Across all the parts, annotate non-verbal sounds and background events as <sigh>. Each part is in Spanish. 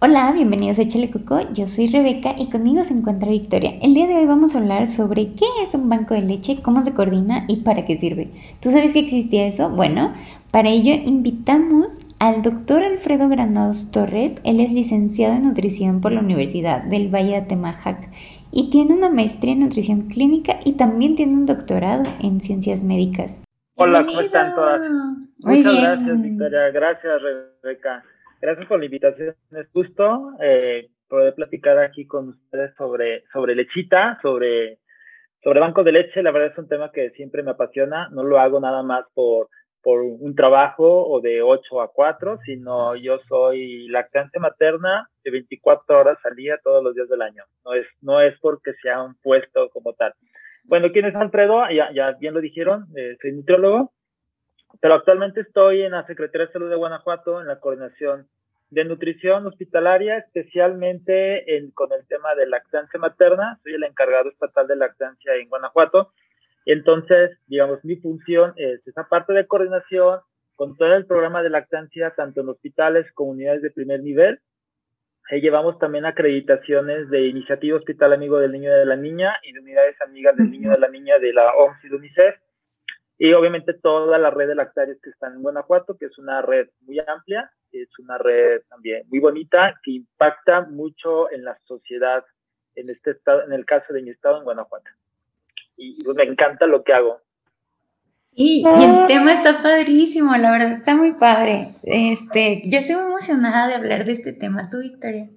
Hola, bienvenidos a Échale Coco, yo soy Rebeca y conmigo se encuentra Victoria. El día de hoy vamos a hablar sobre qué es un banco de leche, cómo se coordina y para qué sirve. ¿Tú sabes que existía eso? Bueno, para ello invitamos al doctor Alfredo Granados Torres. Él es licenciado en nutrición por la Universidad del Valle de Atemajac y tiene una maestría en nutrición clínica y también tiene un doctorado en ciencias médicas. Hola, ¿cómo están todas? Muchas gracias, Victoria. Gracias, Rebeca. Gracias por la invitación. Es justo eh, poder platicar aquí con ustedes sobre, sobre lechita, sobre, sobre bancos de leche. La verdad es un tema que siempre me apasiona. No lo hago nada más por, por un trabajo o de 8 a 4, sino yo soy lactante materna de 24 horas al día todos los días del año. No es, no es porque sea un puesto como tal. Bueno, ¿quién es Alfredo? Ya, ya bien lo dijeron, eh, soy nutriólogo pero actualmente estoy en la Secretaría de Salud de Guanajuato, en la coordinación de nutrición hospitalaria, especialmente en, con el tema de lactancia materna. Soy el encargado estatal de lactancia en Guanajuato. Entonces, digamos, mi función es esa parte de coordinación con todo el programa de lactancia, tanto en hospitales como unidades de primer nivel. Ahí llevamos también acreditaciones de Iniciativa Hospital Amigo del Niño y de la Niña y de Unidades Amigas del Niño y de la Niña de la OMS y de UNICEF y obviamente toda la red de lactarios que están en Guanajuato, que es una red muy amplia, es una red también muy bonita, que impacta mucho en la sociedad, en este estado, en el caso de mi estado en Guanajuato. Y pues, me encanta lo que hago. Sí, y el tema está padrísimo, la verdad está muy padre. Este, yo estoy muy emocionada de hablar de este tema. ¿Tú, Victoria?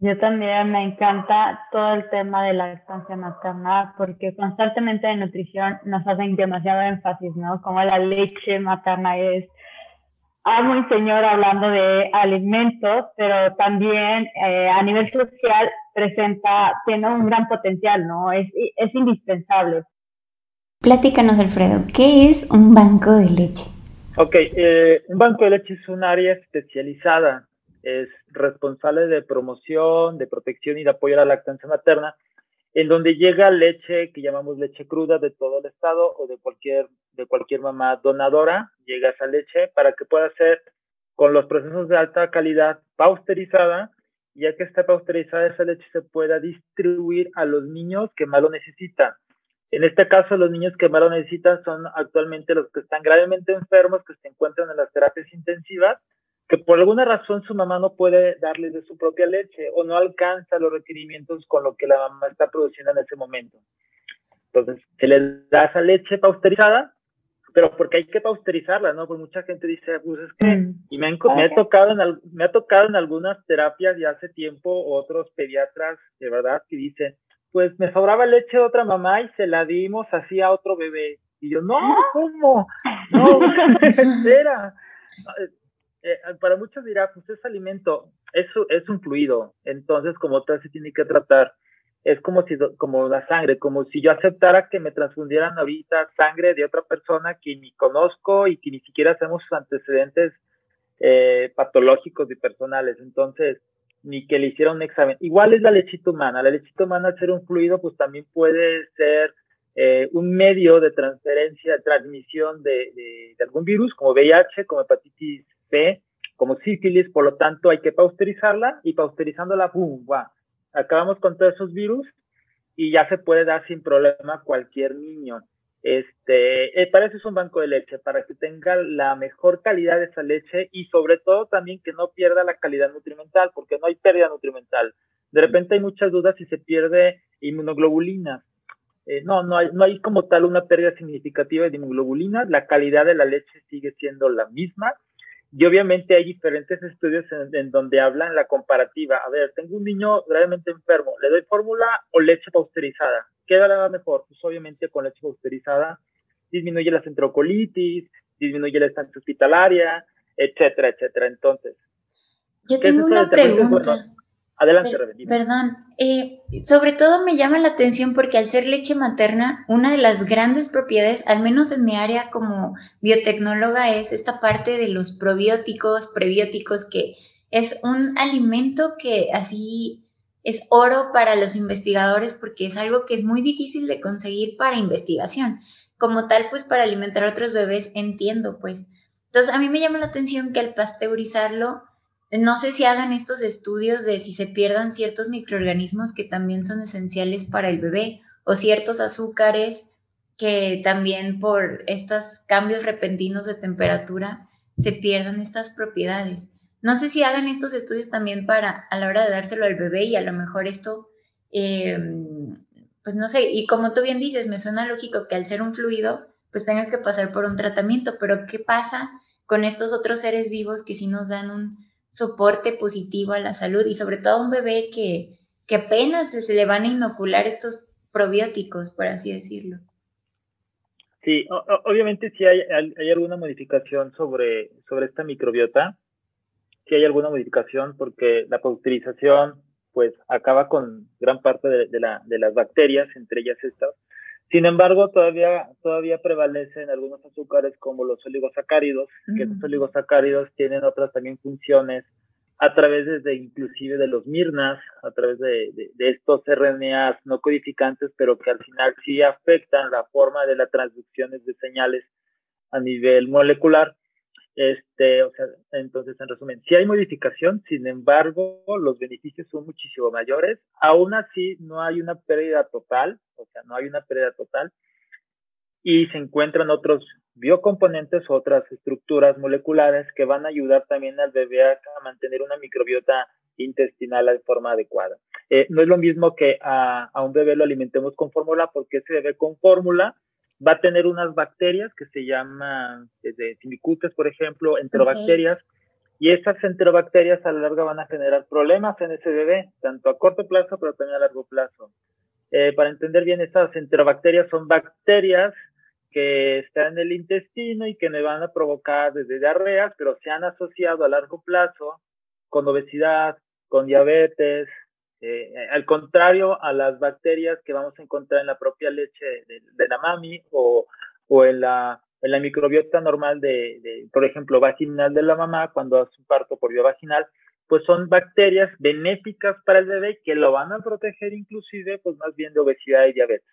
Yo también me encanta todo el tema de la lactancia materna porque constantemente en nutrición nos hacen demasiado énfasis, ¿no? Como la leche materna es amo y señor hablando de alimentos, pero también eh, a nivel social presenta, tiene un gran potencial, ¿no? Es, es indispensable. Platícanos, Alfredo, ¿qué es un banco de leche? Ok, eh, un banco de leche es un área especializada es responsable de promoción, de protección y de apoyo a la lactancia materna, en donde llega leche que llamamos leche cruda de todo el estado o de cualquier, de cualquier mamá donadora, llega esa leche para que pueda ser con los procesos de alta calidad pausterizada, ya que está pausterizada esa leche se pueda distribuir a los niños que más lo necesitan. En este caso, los niños que más lo necesitan son actualmente los que están gravemente enfermos, que se encuentran en las terapias intensivas que por alguna razón su mamá no puede darles de su propia leche o no alcanza los requerimientos con lo que la mamá está produciendo en ese momento. Entonces, se les da esa leche pausterizada, pero porque hay que pausterizarla, ¿no? Pues mucha gente dice, pues es que, mm. y me, me, ha tocado en, me ha tocado en algunas terapias ya hace tiempo otros pediatras, de verdad, que dicen, pues me sobraba leche de otra mamá y se la dimos así a otro bebé. Y yo, no, ¿cómo? No, <laughs> espera eh, para muchos dirá, pues es alimento, es un fluido, entonces como tal se tiene que tratar. Es como si, como la sangre, como si yo aceptara que me transfundieran ahorita sangre de otra persona que ni conozco y que ni siquiera hacemos antecedentes eh, patológicos y personales. Entonces, ni que le hiciera un examen. Igual es la lechita humana. La lechita humana, al ser un fluido, pues también puede ser eh, un medio de transferencia, transmisión de, de, de, algún virus, como VIH, como hepatitis B, como sífilis, por lo tanto hay que pausterizarla y pausterizándola, ¡pum! ¡buah! Acabamos con todos esos virus y ya se puede dar sin problema a cualquier niño. Este, eh, para eso es un banco de leche, para que tenga la mejor calidad de esa leche y sobre todo también que no pierda la calidad nutrimental, porque no hay pérdida nutrimental. De repente hay muchas dudas si se pierde inmunoglobulina. eh, no, no hay, no hay como tal una pérdida significativa de inmunoglobulina, la calidad de la leche sigue siendo la misma y obviamente hay diferentes estudios en, donde hablan la comparativa. A ver, tengo un niño gravemente enfermo, ¿le doy fórmula o leche pausterizada? ¿Qué dará mejor? Pues obviamente con leche pausterizada disminuye la centrocolitis, disminuye la estancia hospitalaria, etcétera, etcétera. Entonces, yo tengo una pregunta. Adelante, Perdón, eh, sobre todo me llama la atención porque al ser leche materna, una de las grandes propiedades, al menos en mi área como biotecnóloga, es esta parte de los probióticos, prebióticos, que es un alimento que así es oro para los investigadores porque es algo que es muy difícil de conseguir para investigación. Como tal, pues para alimentar a otros bebés, entiendo, pues. Entonces, a mí me llama la atención que al pasteurizarlo, no sé si hagan estos estudios de si se pierdan ciertos microorganismos que también son esenciales para el bebé o ciertos azúcares que también por estos cambios repentinos de temperatura se pierdan estas propiedades. No sé si hagan estos estudios también para a la hora de dárselo al bebé y a lo mejor esto, em, pues no sé, y como tú bien dices, me suena lógico que al ser un fluido, pues tenga que pasar por un tratamiento, pero ¿qué pasa con estos otros seres vivos que sí nos dan un soporte positivo a la salud y sobre todo a un bebé que, que apenas se le van a inocular estos probióticos, por así decirlo. Sí, obviamente si hay, hay, alguna modificación sobre, sobre esta microbiota, si hay alguna modificación porque la pasteurización pues acaba con gran parte de, la, de las bacterias, entre ellas estas. Sin embargo, todavía, todavía prevalecen algunos azúcares como los oligosacáridos, que estos oligosacáridos tienen otras también funciones a través de, inclusive de los mirnas, a través de, de, estos RNAs no codificantes, pero que al final sí afectan la forma de las transducciones de señales a nivel molecular. Este, o sea, entonces, en resumen, si hay modificación, sin embargo, los beneficios son muchísimo mayores. Aún así, no hay una pérdida total, o sea, no hay una pérdida total. Y se encuentran otros biocomponentes, otras estructuras moleculares que van a ayudar también al bebé a, mantener una microbiota intestinal de forma adecuada. Eh, no es lo mismo que a, a un bebé lo alimentemos con fórmula, porque ese bebé con fórmula va a tener unas bacterias que se llaman, desde simicutes, por ejemplo, enterobacterias, y esas enterobacterias a la larga van a generar problemas en ese bebé, tanto a corto plazo, pero también a largo plazo. Eh, para entender bien, estas enterobacterias son bacterias que están en el intestino y que me van a provocar desde diarreas, pero se han asociado a largo plazo con obesidad, con diabetes, eh, al contrario a las bacterias que vamos a encontrar en la propia leche de, la mami o, o en, la, en la microbiota normal de, por ejemplo, vaginal de la mamá cuando hace un parto por vía vaginal, pues son bacterias benéficas para el bebé que lo van a proteger inclusive, pues más bien de obesidad y diabetes.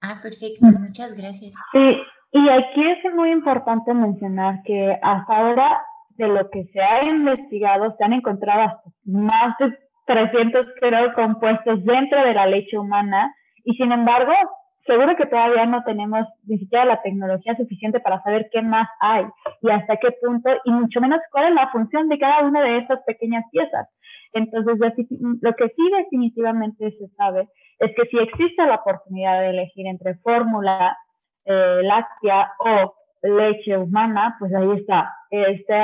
Ah, perfecto, muchas gracias. Sí, y aquí es muy importante mencionar que hasta ahora de lo que se ha investigado se han encontrado más de 300 creo compuestos dentro de la leche humana y sin embargo, seguro que todavía no tenemos ni siquiera la tecnología suficiente para saber qué más hay y hasta qué punto y mucho menos cuál es la función de cada una de esas pequeñas piezas. Entonces, lo que sí definitivamente se sabe es que si existe la oportunidad de elegir entre fórmula eh, láctea o leche humana, pues ahí está. Este,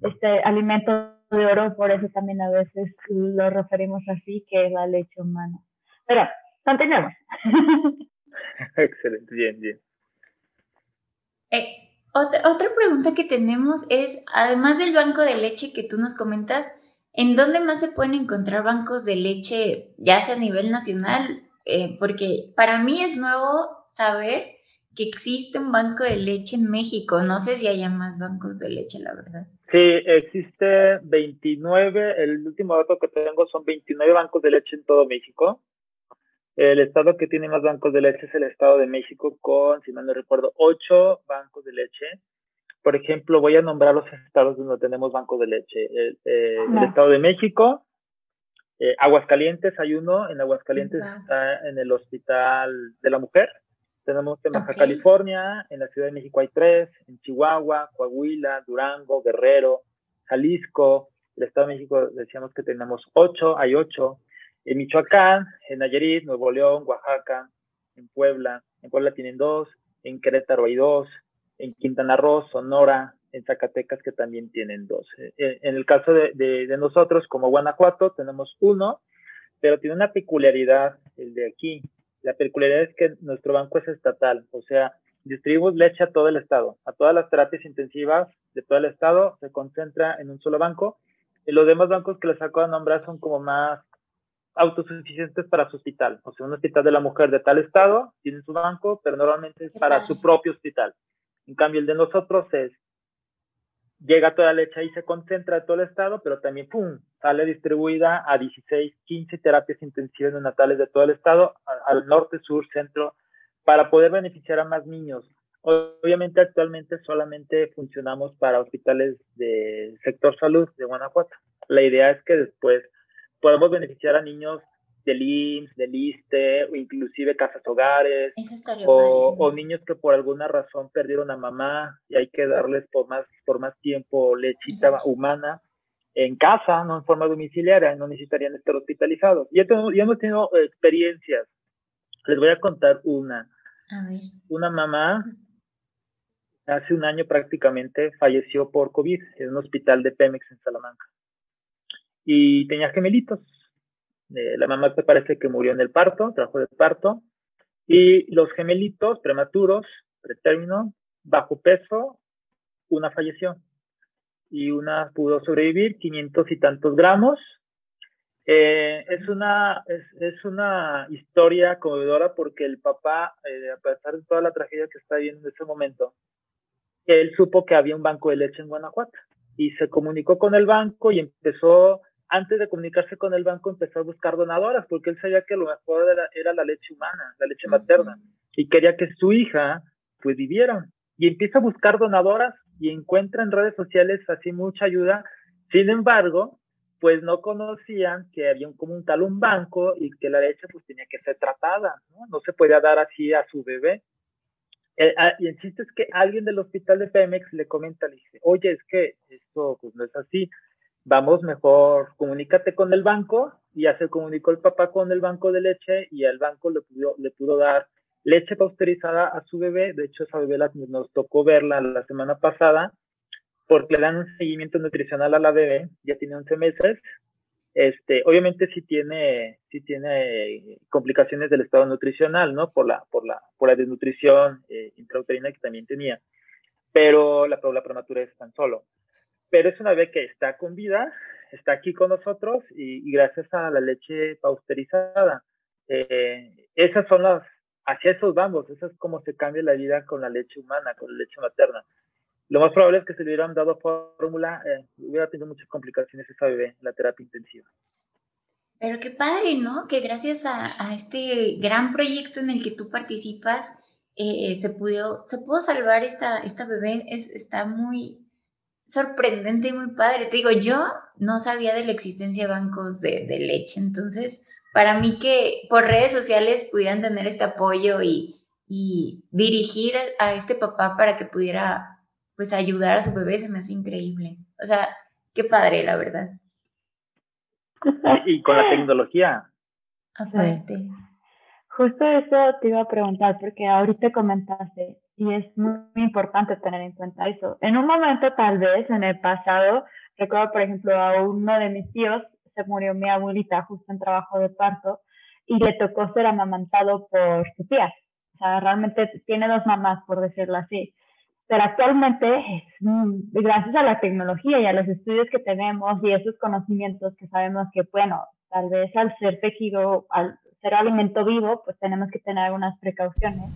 este alimento de oro, por eso también a veces lo referimos así, que es la leche humana. Pero, continuemos. <laughs> Excelente, bien, bien. Eh, otra, otra pregunta que tenemos es, además del banco de leche que tú nos comentas, ¿en dónde más se pueden encontrar bancos de leche, ya sea a nivel nacional? Eh, porque para mí es nuevo saber que existe un banco de leche en México. No sé si haya más bancos de leche, la verdad. Sí, existe 29, el último dato que tengo son 29 bancos de leche en todo México. El estado que tiene más bancos de leche es el estado de México con, si mal no recuerdo, 8 bancos de leche. Por ejemplo, voy a nombrar los estados donde tenemos bancos de leche. El, eh, estado de México, eh, Aguascalientes hay uno, en Aguascalientes está en el Hospital de la Mujer. Tenemos en Baja California, en la Ciudad de México hay tres, en Chihuahua, Coahuila, Durango, Guerrero, Jalisco, el Estado de México decíamos que tenemos ocho, hay ocho, en Michoacán, en Nayarit, Nuevo León, Oaxaca, en Puebla, en Puebla tienen dos, en Querétaro hay dos, en Quintana Roo, Sonora, en Zacatecas que también tienen dos. Eh, eh, en el caso de, de, nosotros, como Guanajuato, tenemos uno, pero tiene una peculiaridad el de aquí. La peculiaridad es que nuestro banco es estatal, o sea, distribuimos leche a todo el estado, a todas las terapias intensivas de todo el estado, se concentra en un solo banco. Y los demás bancos que les acabo de nombrar son como más autosuficientes para su hospital. O sea, un hospital de la mujer de tal estado tiene su banco, pero normalmente es para su propio hospital. En cambio, el de nosotros es, llega toda la leche ahí, se concentra en todo el estado, pero también, ¡pum!, sale distribuida a 16, 15 terapias intensivas neonatales de todo el estado, al norte, sur, centro, para poder beneficiar a más niños. Obviamente, actualmente solamente funcionamos para hospitales del sector salud de Guanajuato. La idea es que después podemos beneficiar a niños del IMSS, del ISTE, o inclusive casas hogares, o, o, niños que por alguna razón perdieron a mamá y hay que darles por más, por más tiempo lechita humana en casa, no en forma domiciliaria, no necesitarían estar hospitalizados. Ya, tengo, ya hemos tenido experiencias. Les voy a contar una. A ver. Una mamá hace un año prácticamente falleció por COVID en un hospital de Pemex en Salamanca y tenía gemelitos. Eh, la mamá parece que murió en el parto, trabajo de parto, y los gemelitos prematuros, pretérmino, bajo peso, una falleció y una pudo sobrevivir, 500 y tantos gramos. Eh, es, una, es, es, una historia conmovedora porque el papá, eh, a pesar de toda la tragedia que está viviendo en ese momento, él supo que había un banco de leche en Guanajuato y se comunicó con el banco y empezó antes de comunicarse con el banco empezó a buscar donadoras porque él sabía que lo mejor era, la leche humana, la leche materna, y quería que su hija pues viviera. Y empieza a buscar donadoras y encuentra en redes sociales así mucha ayuda. Sin embargo, pues no conocían que había un, como un tal un banco y que la leche pues tenía que ser tratada, ¿no? No se podía dar así a su bebé. Eh, ah, y el chiste es que alguien del hospital de Pemex le comenta, le dice, oye, es que esto pues no es así vamos mejor, comunícate con el banco, y ya se comunicó el papá con el banco de leche y el banco le pudo, le pudo dar leche pasteurizada a su bebé, de hecho esa bebé nos tocó verla la semana pasada, porque le dan un seguimiento nutricional a la bebé, ya tiene 11 meses, este, obviamente sí tiene, sí tiene complicaciones del estado nutricional, ¿no? Por la, por la, por la desnutrición eh, intrauterina que también tenía, pero la, la prematura es tan solo pero es una bebé que está con vida, está aquí con nosotros y, gracias a la leche pausterizada. Eh, esas son las, hacia esos vamos, eso es como se cambia la vida con la leche humana, con la leche materna. Lo más probable es que si le hubieran dado fórmula, eh, hubiera tenido muchas complicaciones esa bebé en la terapia intensiva. Pero qué padre, ¿no? Que gracias a, este gran proyecto en el que tú participas, eh, se, pudo, se pudo salvar esta, esta bebé. Es, está muy, sorprendente y muy padre. Te digo, yo no sabía de la existencia de bancos de, leche, entonces para mí que por redes sociales pudieran tener este apoyo y, dirigir a, este papá para que pudiera pues ayudar a su bebé se me hace increíble. O sea, qué padre, la verdad. Y con la tecnología. Aparte. Justo eso te iba a preguntar, porque ahorita comentaste, y es muy, importante tener en cuenta eso. En un momento, tal vez, en el pasado, recuerdo, por ejemplo, a uno de mis tíos, se murió mi abuelita justo en trabajo de parto, y le tocó ser amamantado por su tía. O sea, realmente tiene dos mamás, por decirlo así. Pero actualmente, gracias a la tecnología y a los estudios que tenemos y esos conocimientos que sabemos que, bueno, tal vez al ser tejido, al ser alimento vivo, pues tenemos que tener algunas precauciones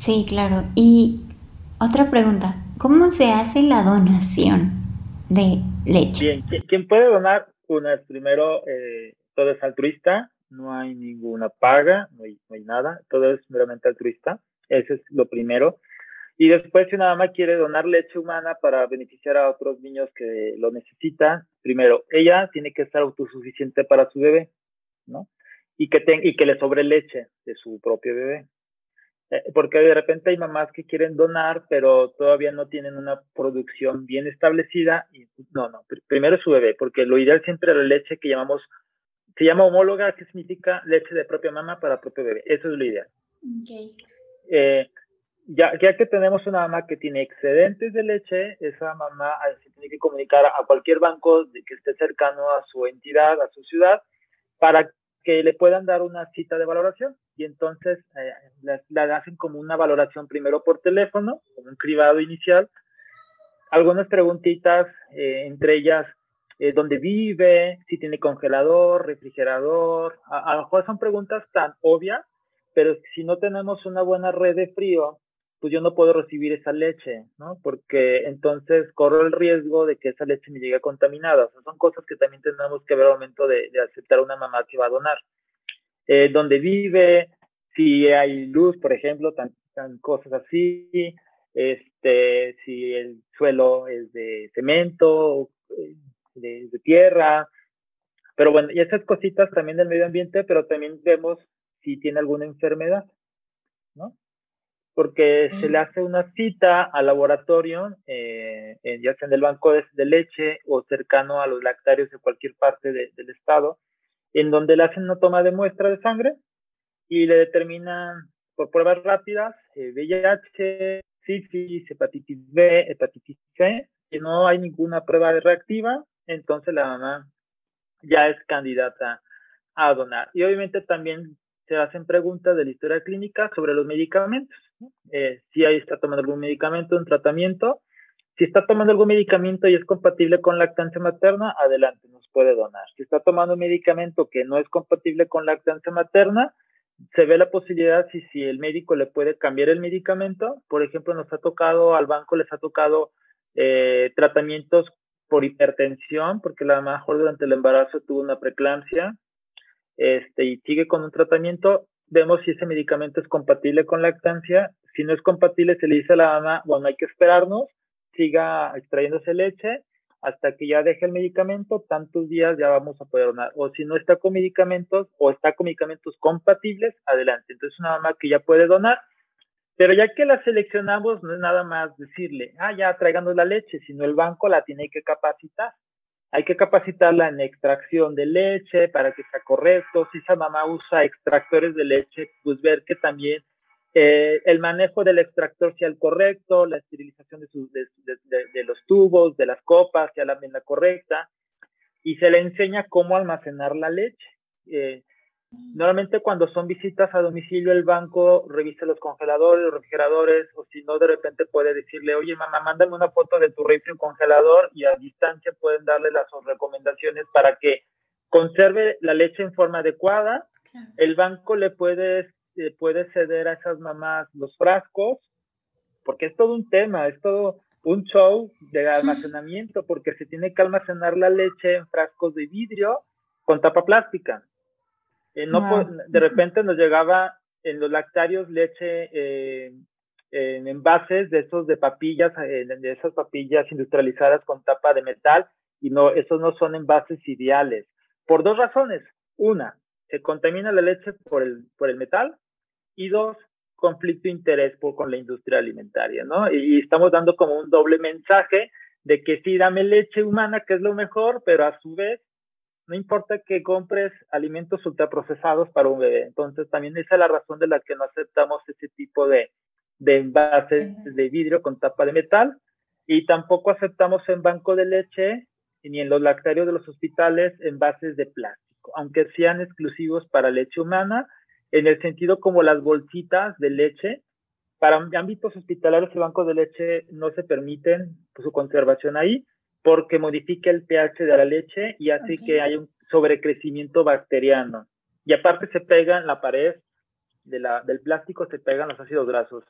Sí, claro. Y otra pregunta, ¿cómo se hace la donación de leche? Bien, ¿quién puede donar? Una es primero, eh, todo es altruista, no hay ninguna paga, no hay, no hay nada, todo es meramente altruista, eso es lo primero. Y después, si una mamá quiere donar leche humana para beneficiar a otros niños que lo necesitan, primero, ella tiene que estar autosuficiente para su bebé, ¿no? Y que, y que le sobre leche de su propio bebé. Eh, porque de repente hay mamás que quieren donar, pero todavía no tienen una producción bien establecida. Y, no, no, primero su bebé, porque lo ideal siempre es la leche que llamamos, se llama homóloga, que significa leche de propia mamá para propio bebé. Eso es lo ideal. Okay. Eh, ya, ya que tenemos una mamá que tiene excedentes de leche, esa mamá se tiene que comunicar a cualquier banco que esté cercano a su entidad, a su ciudad, para que le puedan dar una cita de valoración. Y entonces eh, la, hacen como una valoración primero por teléfono, como un cribado inicial. Algunas preguntitas, eh, entre ellas, eh, dónde vive, si tiene congelador, refrigerador. A, a lo mejor son preguntas tan obvias, pero si no tenemos una buena red de frío, pues yo no puedo recibir esa leche, ¿no? Porque entonces corro el riesgo de que esa leche me llegue contaminada. O sea, son cosas que también tenemos que ver al momento de, aceptar una mamá que va a donar. Eh, donde vive, si hay luz, por ejemplo, tan, cosas así, este, si el suelo es de cemento, eh, de, de tierra, pero bueno, y esas cositas también del medio ambiente, pero también vemos si tiene alguna enfermedad, ¿no? Porque se le hace una cita al laboratorio, eh, ya sea en el banco de, leche o cercano a los lactarios de cualquier parte del estado, en donde le hacen una toma de muestra de sangre y le determinan por pruebas rápidas eh, VIH, sífilis, hepatitis B, hepatitis C, y no hay ninguna prueba reactiva, entonces la mamá ya es candidata a donar. Y obviamente también se hacen preguntas de la historia clínica sobre los medicamentos. Eh, si ahí está tomando algún medicamento, un tratamiento. Si está tomando algún medicamento y es compatible con lactancia materna, adelante, nos puede donar. Si está tomando un medicamento que no es compatible con lactancia materna, se ve la posibilidad si, si el médico le puede cambiar el medicamento. Por ejemplo, nos ha tocado, al banco les ha tocado eh, tratamientos por hipertensión, porque la mejor durante el embarazo tuvo una preeclampsia este, y sigue con un tratamiento, vemos si ese medicamento es compatible con lactancia. Si no es compatible, se le dice a la mamá, bueno, hay que esperarnos, siga extrayéndose leche hasta que ya deje el medicamento, tantos días ya vamos a poder donar. O si no está con medicamentos o está con medicamentos compatibles, adelante. Entonces, una mamá que ya puede donar, pero ya que la seleccionamos, no es nada más decirle, ah, ya traiganos la leche, sino el banco la tiene que capacitar. Hay que capacitarla en extracción de leche para que sea correcto. Si esa mamá usa extractores de leche, pues ver que también eh, el manejo del extractor sea el correcto, la esterilización de, de, los tubos, de las copas, sea la, la correcta. Y se le enseña cómo almacenar la leche. Eh, Normalmente cuando son visitas a domicilio, el banco revisa los congeladores, los refrigeradores, o si no, de repente puede decirle, oye mamá, mándame una foto de tu refri congelador y a distancia pueden darle las recomendaciones para que conserve la leche en forma adecuada. El banco le puede, eh, puede ceder a esas mamás los frascos, porque es todo un tema, es todo un show de almacenamiento, porque se tiene que almacenar la leche en frascos de vidrio con tapa plástica. Eh, no, de repente nos llegaba en los lactarios leche eh, en envases de esos de papillas, eh, de esas papillas industrializadas con tapa de metal, y no, esos no son envases ideales. Por dos razones. Una, se contamina la leche por el, por el metal, y dos, conflicto de interés por, con la industria alimentaria, ¿no? Y, estamos dando como un doble mensaje de que sí, dame leche humana, que es lo mejor, pero a su vez no importa que compres alimentos ultraprocesados para un bebé. Entonces, también esa es la razón de la que no aceptamos ese tipo de, de envases de vidrio con tapa de metal y tampoco aceptamos en banco de leche ni en los lactarios de los hospitales envases de plástico, aunque sean exclusivos para leche humana, en el sentido como las bolsitas de leche. Para ámbitos hospitalarios y bancos de leche no se permiten su conservación ahí, porque modifica el pH de la leche y hace que haya un sobrecrecimiento bacteriano. Y aparte se pega en la pared de la, del plástico, se pegan los ácidos grasos.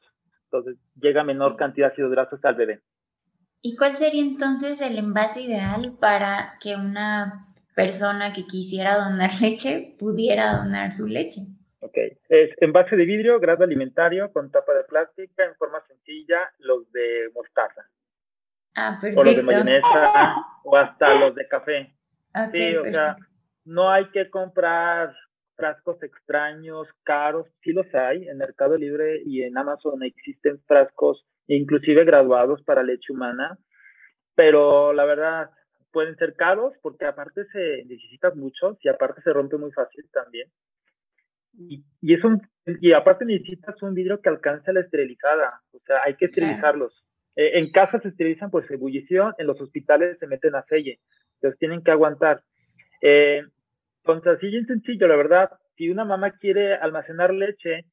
Entonces llega menor cantidad de ácidos grasos al bebé. ¿Y cuál sería entonces el envase ideal para que una persona que quisiera donar <laughs> leche pudiera donar su leche? Ok, es envase de vidrio, grado alimentario con tapa de plástica en forma sencilla, los de mostaza. Ah, perfecto. O los de mayonesa o hasta los de café. sí, o sea, no hay que comprar frascos extraños, caros, sí los hay, en Mercado Libre y en Amazon existen frascos inclusive graduados para leche humana, pero la verdad pueden ser caros porque aparte se necesitan muchos y aparte se rompe muy fácil también. Y, y, es un, y aparte necesitas un vidrio que alcance la esterilizada, o sea, hay que esterilizarlos. Eh, en casa se esterilizan por ebullición, en los hospitales se meten a selle, entonces tienen que aguantar. Eh, entonces, así bien sencillo, la verdad, si una mamá quiere almacenar leche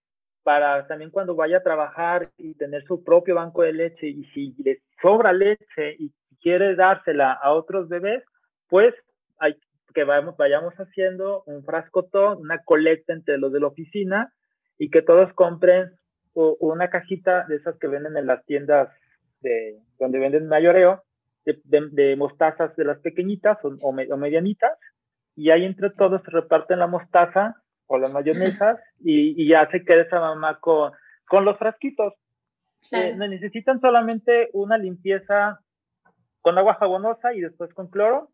para también cuando vaya a trabajar y tener su propio banco de leche y si le sobra leche y quiere dársela a otros bebés, pues hay que vayamos, vayamos haciendo un frascotón, una colecta entre los de la oficina y que todos compren una cajita de esas que venden en las tiendas de donde venden mayoreo, de, de, mostazas de las pequeñitas o, o, medianitas, y ahí entre todos se reparten la mostaza o las mayonesas y, y ya se queda esa mamá con, con los frasquitos. Eh, necesitan solamente una limpieza con agua jabonosa y después con cloro.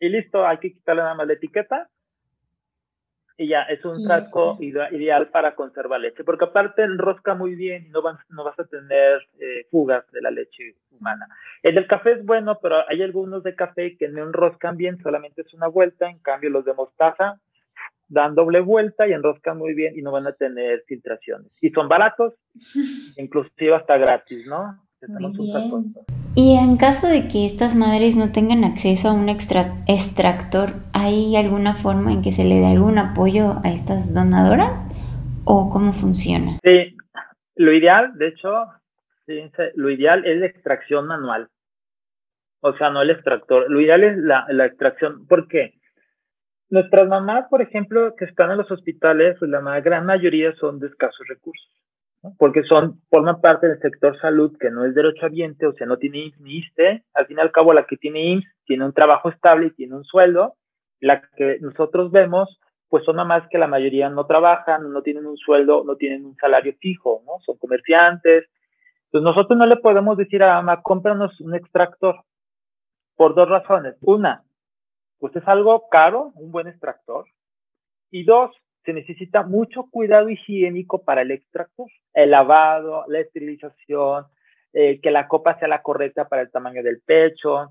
Y listo, hay que quitarle nada más la etiqueta. Y ya, es un frasco ideal para conservar leche, porque aparte enrosca muy bien y no vas, no vas a tener eh, fugas de la leche humana. El del café es bueno, pero hay algunos de café que no enroscan bien, solamente es una vuelta, en cambio los de mostaza dan doble vuelta y enroscan muy bien y no van a tener filtraciones. Y son baratos, <laughs> inclusive hasta gratis, ¿no? Muy bien. Y en caso de que estas madres no tengan acceso a un extractor, ¿hay alguna forma en que se le dé algún apoyo a estas donadoras? ¿O cómo funciona? Sí, lo ideal, de hecho, lo ideal es la extracción manual. O sea, no el extractor. Lo ideal es la, la extracción. ¿Por qué? Nuestras mamás, por ejemplo, que están en los hospitales, pues la gran mayoría son de escasos recursos, ¿no? porque son, forman parte del sector salud que no es derechohabiente, o sea, no tiene IMSS ni ISTE. Al fin y al cabo, la que tiene IMSS tiene un trabajo estable y tiene un sueldo. La que nosotros vemos, pues son mamás que la mayoría no trabajan, no tienen un sueldo, no tienen un salario fijo, ¿no? Son comerciantes. Entonces, nosotros no le podemos decir a mamá, cómpranos un extractor por dos razones. Una, pues es algo caro, un buen extractor. Y dos, se necesita mucho cuidado higiénico para el extractor, el lavado, la esterilización, eh, que la copa sea la correcta para el tamaño del pecho.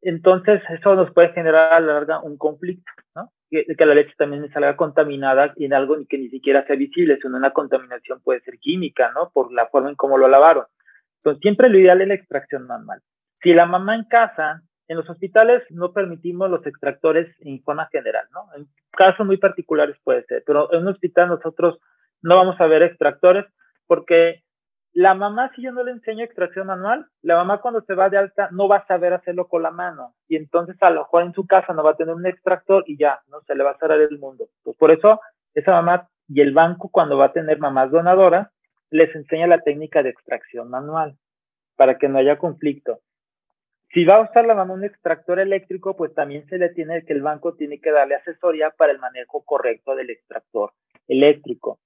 Entonces, eso nos puede generar a la larga un conflicto, ¿no? Que, que la leche también salga contaminada en algo que ni siquiera sea visible, sino una contaminación puede ser química, ¿no? Por la forma en cómo lo lavaron. Entonces, siempre lo ideal es la extracción manual. Si la mamá en casa en los hospitales no permitimos los extractores en forma general, ¿no? En casos muy particulares puede ser, pero en un hospital nosotros no vamos a ver extractores porque la mamá, si yo no le enseño extracción manual, la mamá cuando se va de alta no va a saber hacerlo con la mano y entonces a lo mejor en su casa no va a tener un extractor y ya, no se le va a cerrar el mundo. Pues por eso esa mamá y el banco cuando va a tener mamás donadoras les enseña la técnica de extracción manual para que no haya conflicto. Si va a usar la mamá un extractor eléctrico, pues también se le tiene que el banco tiene que darle asesoría para el manejo correcto del extractor eléctrico.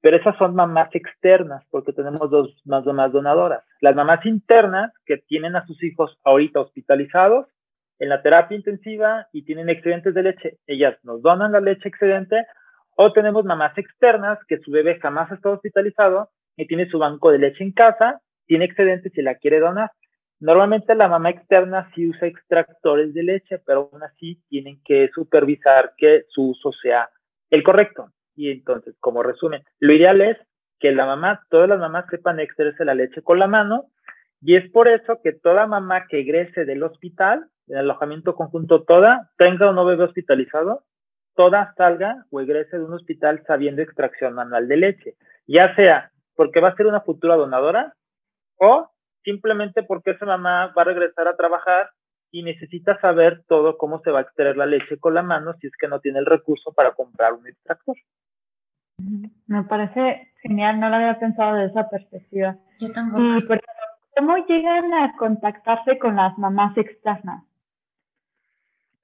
Pero esas son mamás externas, porque tenemos dos más mamás donadoras. Las mamás internas que tienen a sus hijos ahorita hospitalizados en la terapia intensiva y tienen excedentes de leche, ellas nos donan la leche excedente. O tenemos mamás externas que su bebé jamás ha estado hospitalizado y tiene su banco de leche en casa, tiene excedentes y la quiere donar Normalmente la mamá externa sí usa extractores de leche, pero aún así tienen que supervisar que su uso sea el correcto. Y entonces, como resumen, lo ideal es que la mamá, todas las mamás sepan extraerse la leche con la mano, y es por eso que toda mamá que egrese del hospital, del alojamiento conjunto toda, tenga o no bebé hospitalizado, toda salga o egrese de un hospital sabiendo extracción manual de leche, ya sea porque va a ser una futura donadora o simplemente porque esa mamá va a regresar a trabajar y necesita saber todo cómo se va a extraer la leche con la mano si es que no tiene el recurso para comprar un extractor. Me parece genial, no lo había pensado de esa perspectiva. Yo tampoco. ¿Cómo llegan a contactarse con las mamás externas?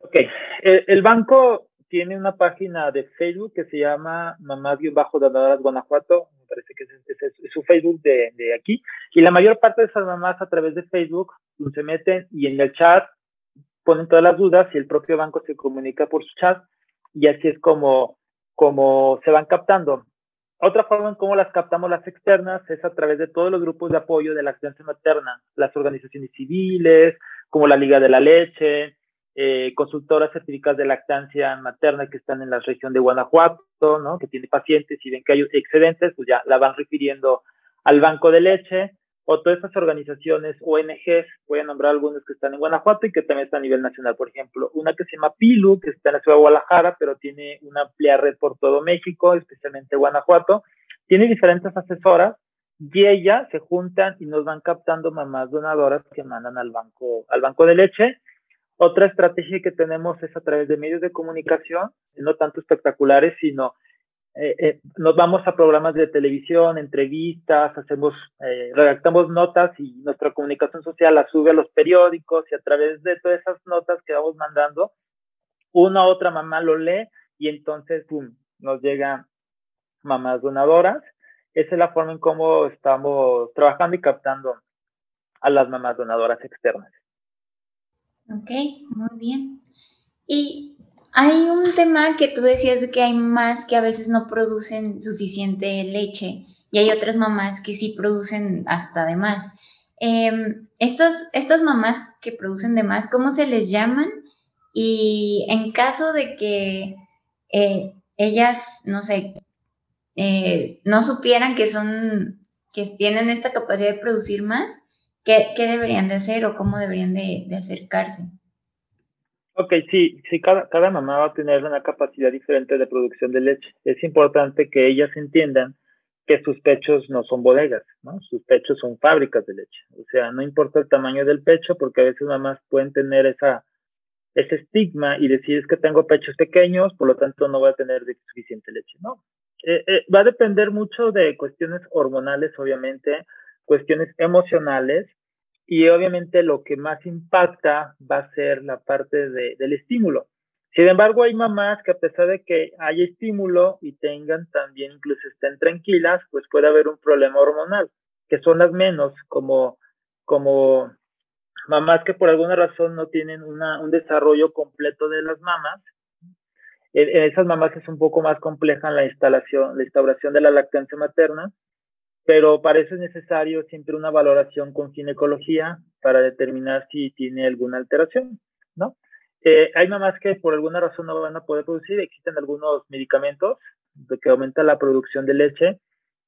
Ok, el, el banco tiene una página de Facebook que se llama Mamás-Donadoras Guanajuato, me parece que es, su Facebook de, de, aquí, y la mayor parte de esas mamás a través de Facebook se meten y en el chat ponen todas las dudas y el propio banco se comunica por su chat y así es como, como se van captando. Otra forma en cómo las captamos las externas es a través de todos los grupos de apoyo de la lactancia materna, las organizaciones civiles, como la Liga de la Leche, eh, consultoras certificadas de lactancia materna que están en la región de Guanajuato, ¿no? Que tiene pacientes y ven que hay excedentes, pues ya la van refiriendo al banco de leche o todas estas organizaciones, ONGs, voy a nombrar algunos que están en Guanajuato y que también están a nivel nacional, por ejemplo, una que se llama PILU, que está en la ciudad de Guadalajara, pero tiene una amplia red por todo México, especialmente Guanajuato, tiene diferentes asesoras y ellas se juntan y nos van captando mamás donadoras que mandan al banco, al banco de leche. Otra estrategia que tenemos es a través de medios de comunicación, no tanto espectaculares, sino eh, eh, nos vamos a programas de televisión, entrevistas, hacemos, eh, redactamos notas y nuestra comunicación social la sube a los periódicos y a través de todas esas notas que vamos mandando, una u otra mamá lo lee y entonces, pum, nos llegan mamás donadoras. Esa es la forma en cómo estamos trabajando y captando a las mamás donadoras externas. Ok, muy bien. Y hay un tema que tú decías de que hay mamás que a veces no producen suficiente leche y hay otras mamás que sí producen hasta de más. Estas, estas mamás que producen de más, ¿cómo se les llaman? Y en caso de que eh, ellas, no sé, eh, no supieran que son, que tienen esta capacidad de producir más, ¿qué, deberían de hacer o cómo deberían de acercarse? Ok, sí, sí cada, cada mamá va a tener una capacidad diferente de producción de leche. Es importante que ellas entiendan que sus pechos no son bodegas, ¿no? Sus pechos son fábricas de leche. O sea, no importa el tamaño del pecho, porque a veces mamás pueden tener esa, ese estigma y decir es que tengo pechos pequeños, por lo tanto no voy a tener suficiente leche, ¿no? Eh, eh, va a depender mucho de cuestiones hormonales, obviamente, cuestiones emocionales, y obviamente lo que más impacta va a ser la parte de, del estímulo. Sin embargo, hay mamás que a pesar de que hay estímulo y tengan también, incluso estén tranquilas, pues puede haber un problema hormonal, que son las menos, como, como mamás que por alguna razón no tienen una, un desarrollo completo de las mamas. En esas mamás es un poco más compleja la instalación, la instauración de la lactancia materna, pero para eso es necesario siempre una valoración con ginecología para determinar si tiene alguna alteración, ¿no? Eh, hay mamás que por alguna razón no van a poder producir, existen algunos medicamentos que aumentan la producción de leche,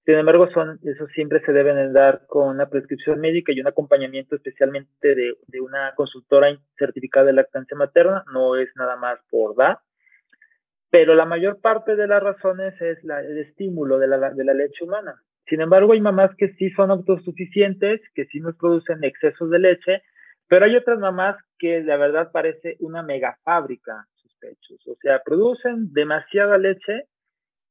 sin embargo, son, esos siempre se deben dar con una prescripción médica y un acompañamiento especialmente de, de una consultora certificada de lactancia materna, no es nada más por dar, pero la mayor parte de las razones es la, el estímulo de la, de la leche humana. Sin embargo, hay mamás que sí son autosuficientes, que sí nos producen excesos de leche, pero hay otras mamás que la verdad parece una mega fábrica sus pechos. O sea, producen demasiada leche,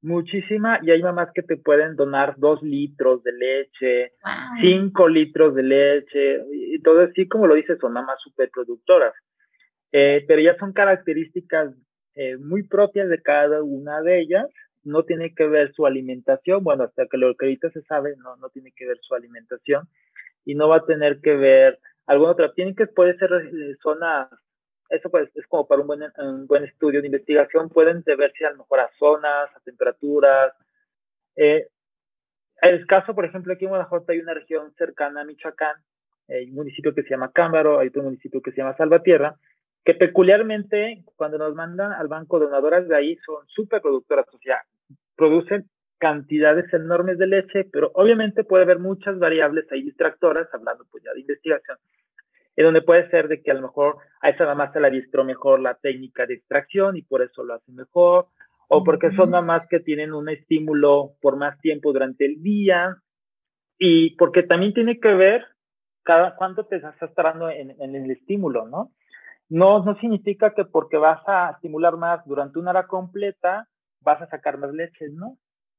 muchísima, y hay mamás que te pueden donar dos litros de leche, cinco litros de leche, y todo así como lo dices, son mamás superproductoras. Eh, pero ya son características eh, muy propias de cada una de ellas no tiene que ver su alimentación, bueno, hasta que lo que ahorita se sabe, no, no tiene que ver su alimentación y no va a tener que ver alguna otra, tiene que, puede ser eh, zonas, eso pues es como para un buen, un buen estudio de investigación, pueden deberse a lo mejor a zonas, a temperaturas. Eh, el caso, por ejemplo, aquí en Guanajuato hay una región cercana a Michoacán, hay un municipio que se llama Cámbaro, hay otro municipio que se llama Salvatierra, que peculiarmente cuando nos mandan al banco donadoras de ahí son súper productoras, o sea, producen cantidades enormes de leche, pero obviamente puede haber muchas variables ahí distractoras, hablando pues ya de investigación, en donde puede ser de que a lo mejor a esa mamá se la distró mejor la técnica de extracción y por eso lo hace mejor, o porque son mamás que tienen un estímulo por más tiempo durante el día, y porque también tiene que ver cada cuánto te estás tratando en, en el estímulo, ¿no? No, no significa que porque vas a estimular más durante una hora completa, vas a sacar más leche, ¿no?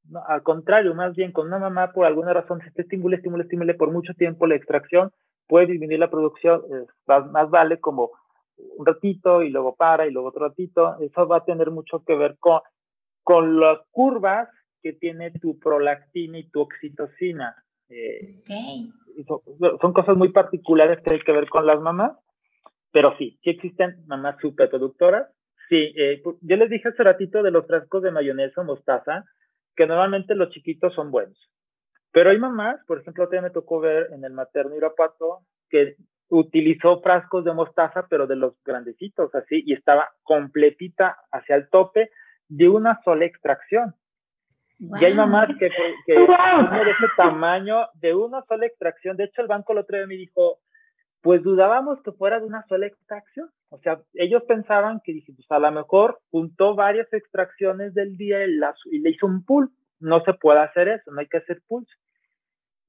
no al contrario, más bien con una mamá por alguna razón se te estimule, estimule, estimule por mucho tiempo la extracción, puede disminuir la producción, más, vale como un ratito y luego para y luego otro ratito, eso va a tener mucho que ver con, con las curvas que tiene tu prolactina y tu oxitocina. Eh, son, son, cosas muy particulares que hay que ver con las mamás, pero sí, sí existen mamás superproductoras Sí, eh, yo les dije hace ratito de los frascos de mayonesa o mostaza, que normalmente los chiquitos son buenos. Pero hay mamás, por ejemplo, también me tocó ver en el materno Irapato, que utilizó frascos de mostaza, pero de los grandecitos, así, y estaba completita hacia el tope, de una sola extracción. Y hay mamás que, que de ese tamaño, de una sola extracción. De hecho, el banco el otro día me dijo, pues dudábamos que fuera de una sola extracción. O sea, ellos pensaban que dije, pues a lo mejor juntó varias extracciones del día y, y le hizo un pool. No se puede hacer eso, no hay que hacer pools.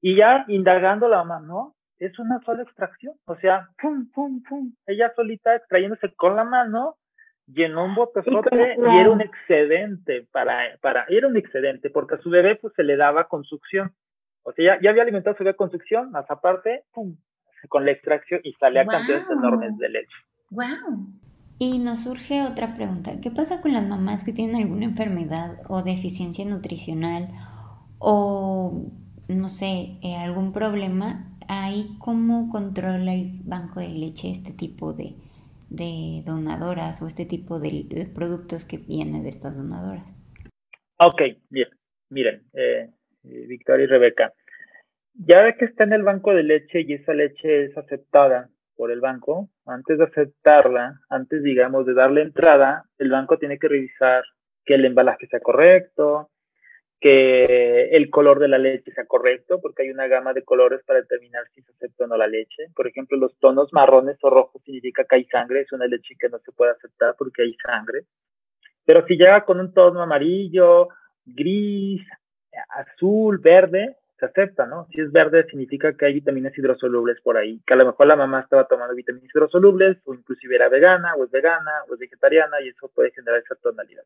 Y ya indagando la mamá, no, es una sola extracción. O sea, pum, pum, pum. Ella solita extrayéndose con la mano, llenó un botezote y era un excedente para, para, era un excedente, porque a su bebé pues se le daba con succión. O sea, ya, ya había alimentado a su bebé con succión, más aparte, pum, con la extracción y sale a cantidades enormes de leche. ¡Wow! Y nos surge otra pregunta. ¿Qué pasa con las mamás que tienen alguna enfermedad o deficiencia nutricional o, no sé, eh, algún problema? ¿Ahí cómo controla el banco de leche este tipo de, de donadoras o este tipo de, productos que vienen de estas donadoras? Ok, bien. Miren, eh, eh, Victoria y Rebeca, ya ve que está en el banco de leche y esa leche es aceptada por el banco, antes de aceptarla, antes digamos de darle entrada, el banco tiene que revisar que el embalaje sea correcto, que el color de la leche sea correcto, porque hay una gama de colores para determinar si se acepta o no la leche. Por ejemplo, los tonos marrones o rojos significa que hay sangre, es una leche que no se puede aceptar porque hay sangre. Pero si llega con un tono amarillo, gris, azul, verde, se acepta, ¿no? Si es verde significa que hay vitaminas hidrosolubles por ahí, que a lo mejor la mamá estaba tomando vitaminas hidrosolubles o inclusive era vegana o es vegana o es vegetariana y eso puede generar esa tonalidad.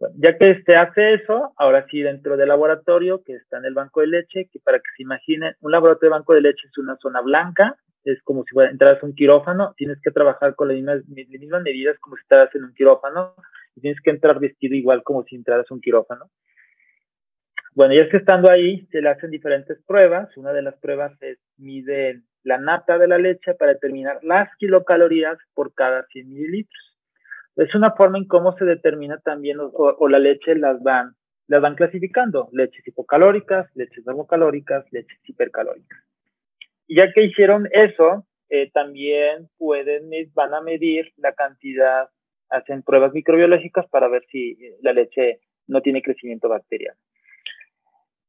Bueno, ya que se hace eso, ahora sí dentro del laboratorio que está en el banco de leche, que para que se imaginen, un laboratorio de banco de leche es una zona blanca, es como si entraras a un quirófano, tienes que trabajar con las mismas, las mismas medidas como si estuvieras en un quirófano y tienes que entrar vestido igual como si entraras a un quirófano. Bueno, ya es que estando ahí, se le hacen diferentes pruebas. Una de las pruebas es mide la nata de la leche para determinar las kilocalorías por cada 100 mililitros. Es una forma en cómo se determina también, o, la leche las van, las van clasificando, leches hipocalóricas, leches normocalóricas, leches hipercalóricas. Y ya que hicieron eso, eh, también pueden, van a medir la cantidad, hacen pruebas microbiológicas para ver si la leche no tiene crecimiento bacteriano.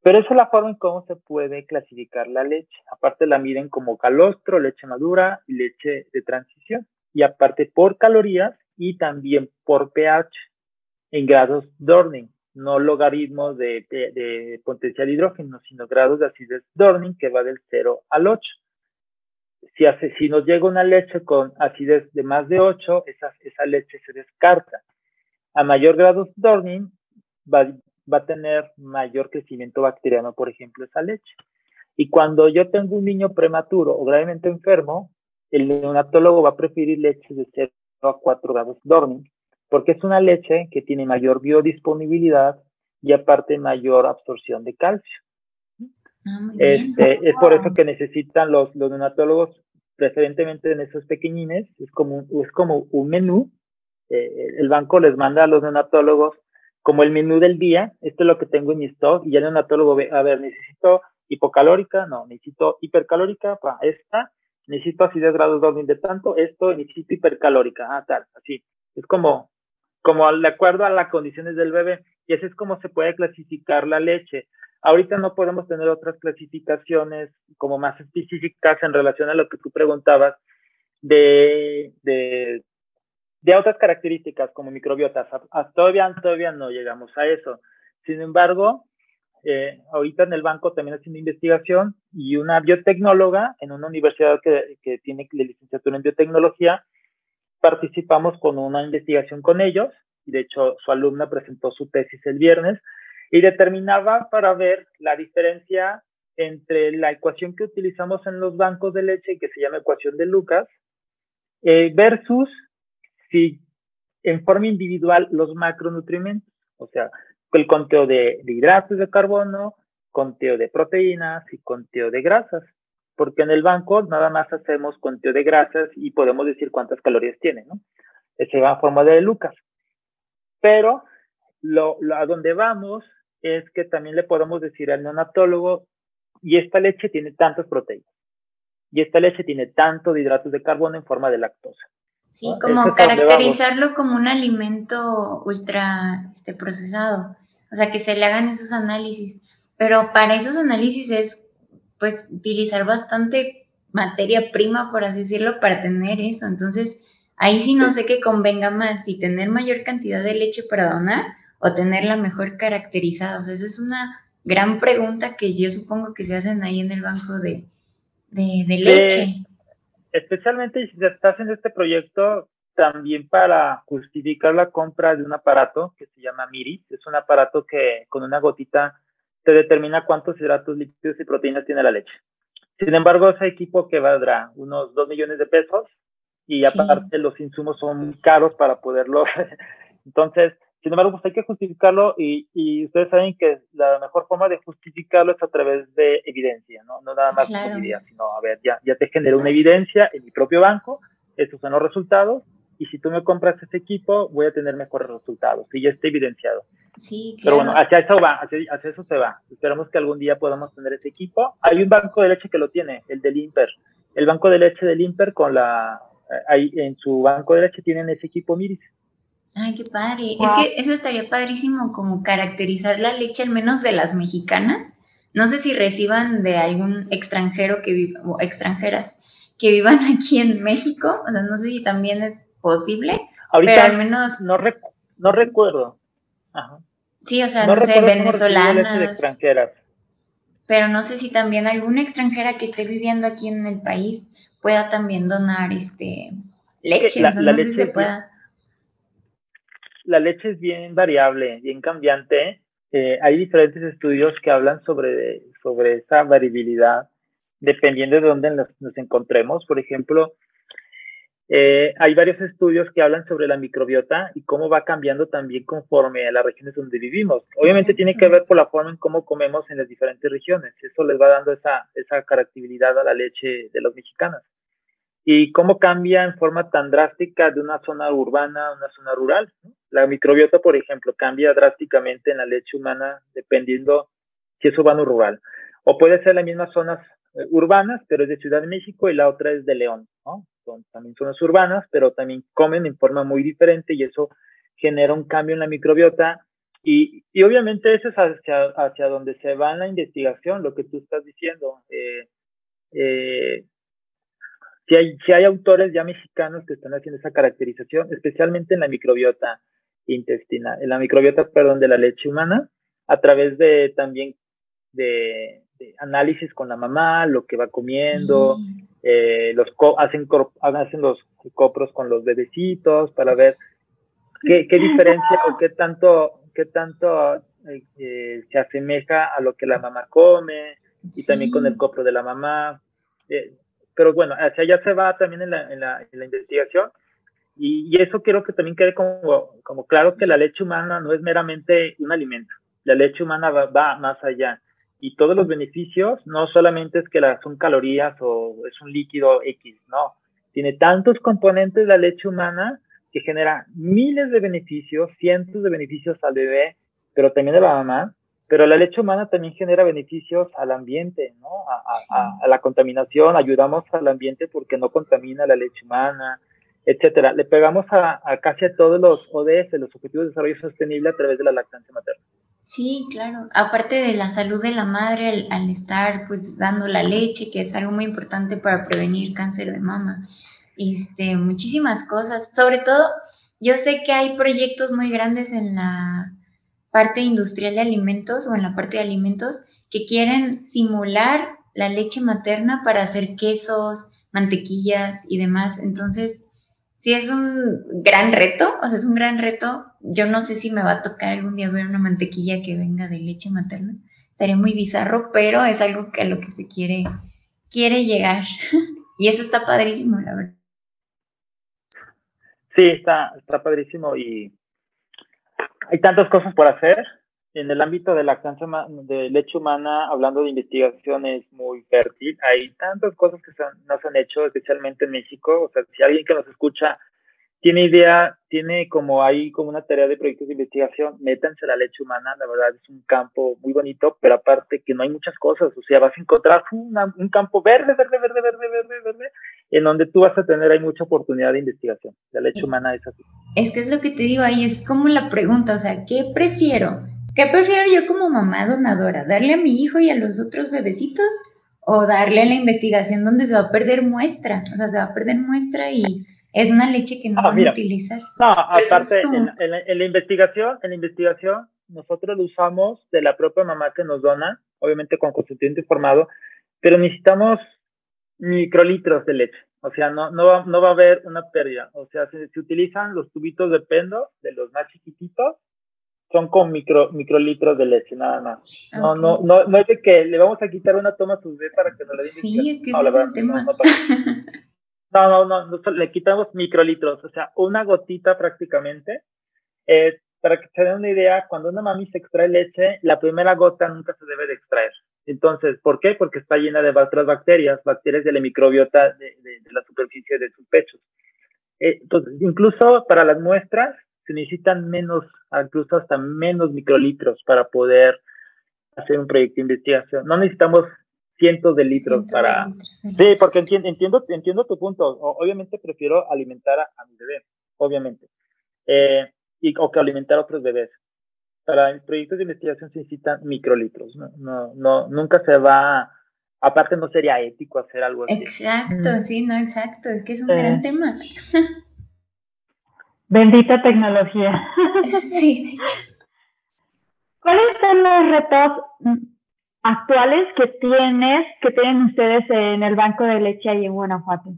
Pero esa es la forma en cómo se puede clasificar la leche. Aparte la miden como calostro, leche madura y leche de transición. Y aparte por calorías y también por pH en grados Dorning, no logaritmos de, de, potencial hidrógeno, sino grados de acidez Dorning que va del 0 al 8. Si, hace, si nos llega una leche con acidez de más de 8, esa, esa leche se descarta. A mayor grado Dorning va, va a tener mayor crecimiento bacteriano, por ejemplo, esa leche. Y cuando yo tengo un niño prematuro o gravemente enfermo, el neonatólogo va a preferir leche de 0 a 4 grados Dorning, porque es una leche que tiene mayor biodisponibilidad y aparte mayor absorción de calcio. Ah, este, es por eso que necesitan los, los neonatólogos, preferentemente en esos pequeñines, es como, es como un menú. Eh, el banco les manda a los neonatólogos como el menú del día, esto es lo que tengo en mi stock, y ya el neonatólogo ve, a ver, necesito hipocalórica, no, necesito hipercalórica, para esta, necesito acidez grados 2 de tanto, esto, necesito hipercalórica, ah, tal, así. Es como, como de acuerdo a las condiciones del bebé, y así es como se puede clasificar la leche. Ahorita no podemos tener otras clasificaciones como más específicas en relación a lo que tú preguntabas de, de de otras características como microbiotas. todavía, todavía no llegamos a eso. Sin embargo, eh, ahorita en el banco también haciendo investigación y una biotecnóloga en una universidad que, que tiene licenciatura en biotecnología, participamos con una investigación con ellos. Y de hecho, su alumna presentó su tesis el viernes y determinaba para ver la diferencia entre la ecuación que utilizamos en los bancos de leche, que se llama ecuación de Lucas, eh, versus si en forma individual los macronutrientes, o sea, el conteo de, hidratos de carbono, conteo de proteínas y conteo de grasas, porque en el banco nada más hacemos conteo de grasas y podemos decir cuántas calorías tiene, ¿no? Ese va a forma de Lucas. Pero a donde vamos es que también le podemos decir al neonatólogo, y esta leche tiene tantas proteínas, y esta leche tiene tanto de hidratos de carbono en forma de lactosa. Sí, como caracterizarlo como un alimento ultra este, procesado, o sea, que se le hagan esos análisis, pero para esos análisis es pues utilizar bastante materia prima, por así decirlo, para tener eso. Entonces, ahí sí no sé qué convenga más, si tener mayor cantidad de leche para donar o tenerla mejor caracterizada. O sea, esa es una gran pregunta que yo supongo que se hacen ahí en el banco de, de, leche. Especialmente si estás en este proyecto, también para justificar la compra de un aparato que se llama MIRI. Es un aparato que con una gotita te determina cuántos hidratos lípidos y proteínas tiene la leche. Sin embargo, ese equipo que valdrá unos 2 millones de pesos y aparte los insumos son muy caros para poderlo. <laughs> Entonces, sin embargo, pues hay que justificarlo y, y, ustedes saben que la mejor forma de justificarlo es a través de evidencia, ¿no? No nada más como idea, sino, a ver, ya, ya te generé una evidencia en mi propio banco, estos son los resultados, y si tú me compras ese equipo, voy a tener mejores resultados, y ya está evidenciado. Sí, claro. Pero bueno, hacia eso va, hacia, eso se va. Esperamos que algún día podamos tener ese equipo. Hay un banco de leche que lo tiene, el del Imper. El banco de leche del Imper con la, eh, ahí en su banco de leche tienen ese equipo Miris. Ay, qué padre. Es que eso estaría padrísimo como caracterizar la leche, al menos de las mexicanas. No sé si reciban de algún extranjero que viva, o extranjeras que vivan <laughs> aquí en México. O sea, no sé si también es posible. Ahorita pero al menos. No, no recuerdo. Ajá. Sí, o sea, no, sé, venezolanas. extranjeras. Pero no sé si también alguna extranjera que esté viviendo aquí en el país pueda también donar este leche. La, o sea, no sé si se pueda la leche es bien variable, bien cambiante. Eh, hay diferentes estudios que hablan sobre, sobre esa variabilidad dependiendo de dónde nos, encontremos. Por ejemplo, eh, hay varios estudios que hablan sobre la microbiota y cómo va cambiando también conforme a las regiones donde vivimos. Obviamente tiene que ver por la forma en cómo comemos en las diferentes regiones. Eso les va dando esa, esa característica a la leche de los mexicanos y cómo cambia en forma tan drástica de una zona urbana a una zona rural. La microbiota, por ejemplo, cambia drásticamente en la leche humana dependiendo si es urbano o rural. O puede ser las mismas zonas eh, urbanas, pero es de Ciudad de México y la otra es de León, ¿no? Son también zonas urbanas, pero también comen en forma muy diferente y eso genera un cambio en la microbiota y, y obviamente eso es hacia, hacia donde se va en la investigación, lo que tú estás diciendo. Eh, eh, si hay, si hay autores ya mexicanos que están haciendo esa caracterización, especialmente en la microbiota intestinal, en la microbiota, perdón, de la leche humana, a través de también de, análisis con la mamá, lo que va comiendo, eh, los hacen, hacen los copros con los bebecitos para ver qué, qué diferencia o qué tanto, qué tanto eh, eh, se asemeja a lo que la mamá come y también con el copro de la mamá. Eh, pero bueno, hacia allá se va también en la, en la, en la investigación. Y, y, eso quiero que también quede como, como claro que la leche humana no es meramente un alimento. La leche humana va, va más allá. Y todos los beneficios no solamente es que la, son calorías o es un líquido X, no. Tiene tantos componentes la leche humana que genera miles de beneficios, cientos de beneficios al bebé, pero también a la mamá, pero la leche humana también genera beneficios al ambiente, ¿no? A, la contaminación, ayudamos al ambiente porque no contamina la leche humana, etcétera. Le pegamos a, casi a todos los ODS, los Objetivos de Desarrollo Sostenible, a través de la lactancia materna. Sí, claro. Aparte de la salud de la madre al, estar pues dando la leche, que es algo muy importante para prevenir cáncer de mama. Este, muchísimas cosas. Sobre todo, yo sé que hay proyectos muy grandes en la parte industrial de alimentos o en la parte de alimentos que quieren simular la leche materna para hacer quesos, mantequillas y demás. Entonces, si es un gran reto, o sea, es un gran reto. Yo no sé si me va a tocar algún día ver una mantequilla que venga de leche materna. Estaría muy bizarro, pero es algo que a lo que se quiere, quiere llegar. <laughs> y eso está padrísimo, la verdad. Sí, está, está padrísimo y hay tantas cosas por hacer. En el ámbito de lactancia de leche humana, hablando de investigación, es muy fértil. Hay tantas cosas que no se han hecho, especialmente en México. O sea, si alguien que nos escucha tiene idea, tiene como ahí como una tarea de proyectos de investigación, métanse la leche humana, la verdad es un campo muy bonito, pero aparte que no hay muchas cosas, o sea, vas a encontrar un campo verde, verde, verde, verde, verde, verde, en donde tú vas a tener ahí mucha oportunidad de investigación. La leche humana es así. Es que es lo que te digo ahí, es como la pregunta, o sea, ¿qué prefiero? ¿Qué prefiero yo como mamá donadora? ¿Darle a mi hijo y a los otros bebecitos? ¿O darle a la investigación donde se va a perder muestra? O sea, se va a perder muestra y es una leche que no ah, van a utilizar. No, aparte, en, la, investigación, en la investigación, nosotros lo usamos de la propia mamá que nos dona, obviamente con consentimiento informado, pero necesitamos microlitros de leche. O sea, no, no, va, no va a haber una pérdida. O sea, se, utilizan los tubitos de pendo, de los más chiquititos, son con micro, microlitros de leche, nada más. No, no, no, no es de que le vamos a quitar una toma a su bebé para que no le den. Sí, es que ese es el tema. No, no, <laughs> no, le quitamos microlitros, o sea, una gotita prácticamente. Para que se den una idea, cuando una mami se extrae leche, la primera gota nunca se debe de extraer. Entonces, ¿por qué? Porque está llena de otras bacterias, bacterias de la microbiota de, la superficie de sus pechos. Eh, entonces, incluso para las muestras se necesitan menos, incluso hasta menos microlitros para poder hacer un proyecto de investigación. No necesitamos cientos de litros para... sí, porque entiendo, entiendo, entiendo tu punto. obviamente prefiero alimentar a, mi bebé, obviamente. Eh, y, o que alimentar a otros bebés. Para proyectos de investigación se necesitan microlitros. No, no, no, nunca se va... Aparte no sería ético hacer algo así. Exacto, sí, no, exacto. Es que es un gran tema. <laughs> Bendita tecnología. <laughs> sí, de hecho. ¿Cuáles son los retos actuales que tienes, que tienen ustedes en el banco de leche ahí en Guanajuato?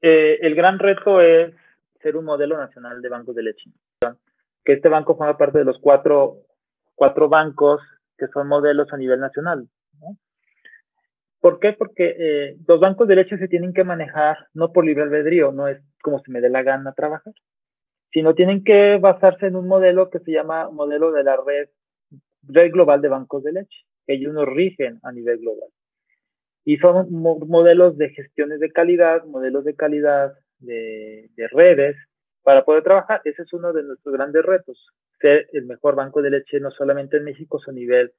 Eh, el gran reto es ser un modelo nacional de bancos de leche. Que este banco forma parte de los cuatro, cuatro bancos que son modelos a nivel nacional. ¿Por qué? Porque eh, los bancos de leche se tienen que manejar no por libre albedrío, no es como se me dé la gana trabajar, sino tienen que basarse en un modelo que se llama modelo de la red red global de bancos de leche, ellos nos rigen a nivel global. Y son modelos de gestiones de calidad, modelos de calidad de, redes para poder trabajar. Ese es uno de nuestros grandes retos, ser el mejor banco de leche no solamente en México, sino a nivel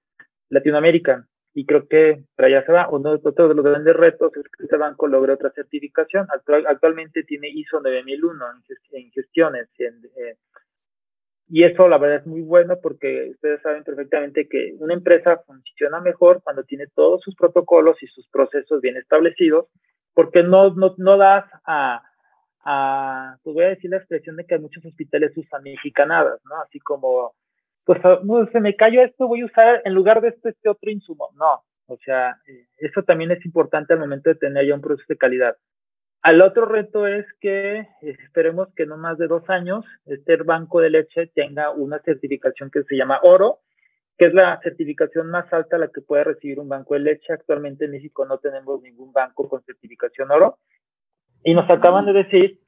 Latinoamérica. Y creo que para allá se va. Uno de los grandes retos es que este banco logre otra certificación. actualmente tiene ISO 9001 en, gestiones, en, eh, y eso la verdad es muy bueno porque ustedes saben perfectamente que una empresa funciona mejor cuando tiene todos sus protocolos y sus procesos bien establecidos, porque no, no, no das a, a, pues voy a decir la expresión de que muchos hospitales usan mexicanadas, ¿no? Así como, pues no, se me cayó esto, voy a usar en lugar de esto este otro insumo. No, o sea, eh, eso también es importante al momento de tener ya un proceso de calidad. Al otro reto es que esperemos que no más de dos años este banco de leche tenga una certificación que se llama oro, que es la certificación más alta a la que puede recibir un banco de leche. Actualmente en México no tenemos ningún banco con certificación oro. Y nos acaban de decir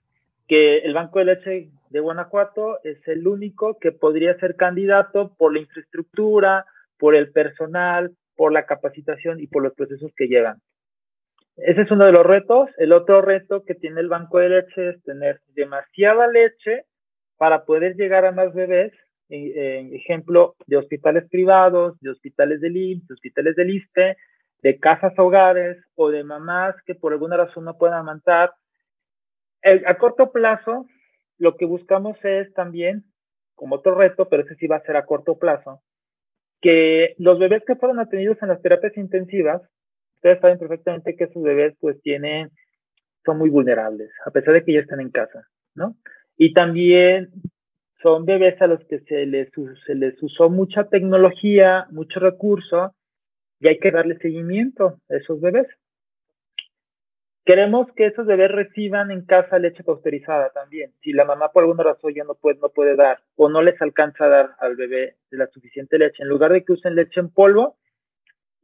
que el Banco de Leche de Guanajuato es el único que podría ser candidato por la infraestructura, por el personal, por la capacitación y por los procesos que llevan. Ese es uno de los retos. El otro reto que tiene el banco de leche es tener demasiada leche para poder llegar a más bebés. En, ejemplo, de hospitales privados, de hospitales del IMSS, de hospitales del ISTE, de casas hogares o de mamás que por alguna razón no puedan amantar. a corto plazo, lo que buscamos es también, como otro reto, pero ese sí va a ser a corto plazo, que los bebés que fueron atendidos en las terapias intensivas ustedes saben perfectamente que esos bebés pues tienen, son muy vulnerables, a pesar de que ya están en casa, ¿no? Y también son bebés a los que se les, se les usó mucha tecnología, mucho recurso, y hay que darle seguimiento a esos bebés. Queremos que esos bebés reciban en casa leche pasteurizada también. Si la mamá por alguna razón ya no puede, no puede dar o no les alcanza a dar al bebé la suficiente leche, en lugar de que usen leche en polvo,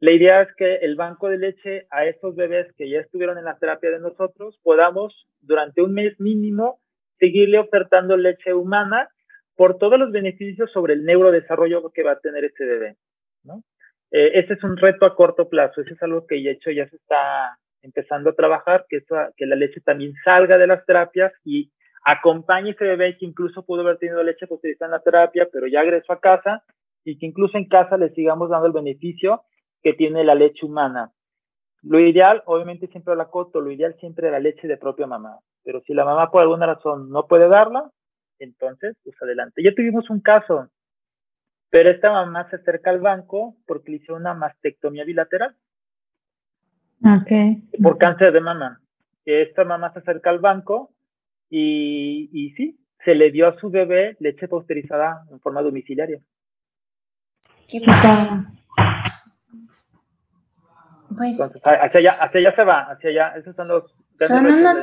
la idea es que el banco de leche a estos bebés que ya estuvieron en la terapia de nosotros podamos durante un mes mínimo seguirle ofertando leche humana por todos los beneficios sobre el neurodesarrollo que va a tener ese bebé. ¿no? Eh, ese es un reto a corto plazo, ese es algo que de hecho ya se está empezando a trabajar, que, la leche también salga de las terapias y acompañe a ese bebé que incluso pudo haber tenido leche utilizar en la terapia, pero ya regresó a casa y que incluso en casa le sigamos dando el beneficio que tiene la leche humana. Lo ideal, obviamente siempre la coto, lo ideal siempre es la leche de propia mamá, pero si la mamá por alguna razón no puede darla, entonces, pues adelante. Ya tuvimos un caso, pero esta mamá se acerca al banco porque le hizo una mastectomía bilateral. Okay. Por cáncer de mama. Esta mamá se acerca al banco y, y sí, se le dio a su bebé leche posterizada en forma domiciliaria. Qué Pues, hacia allá, hacia allá se va, hacia allá, esos son los son, unos,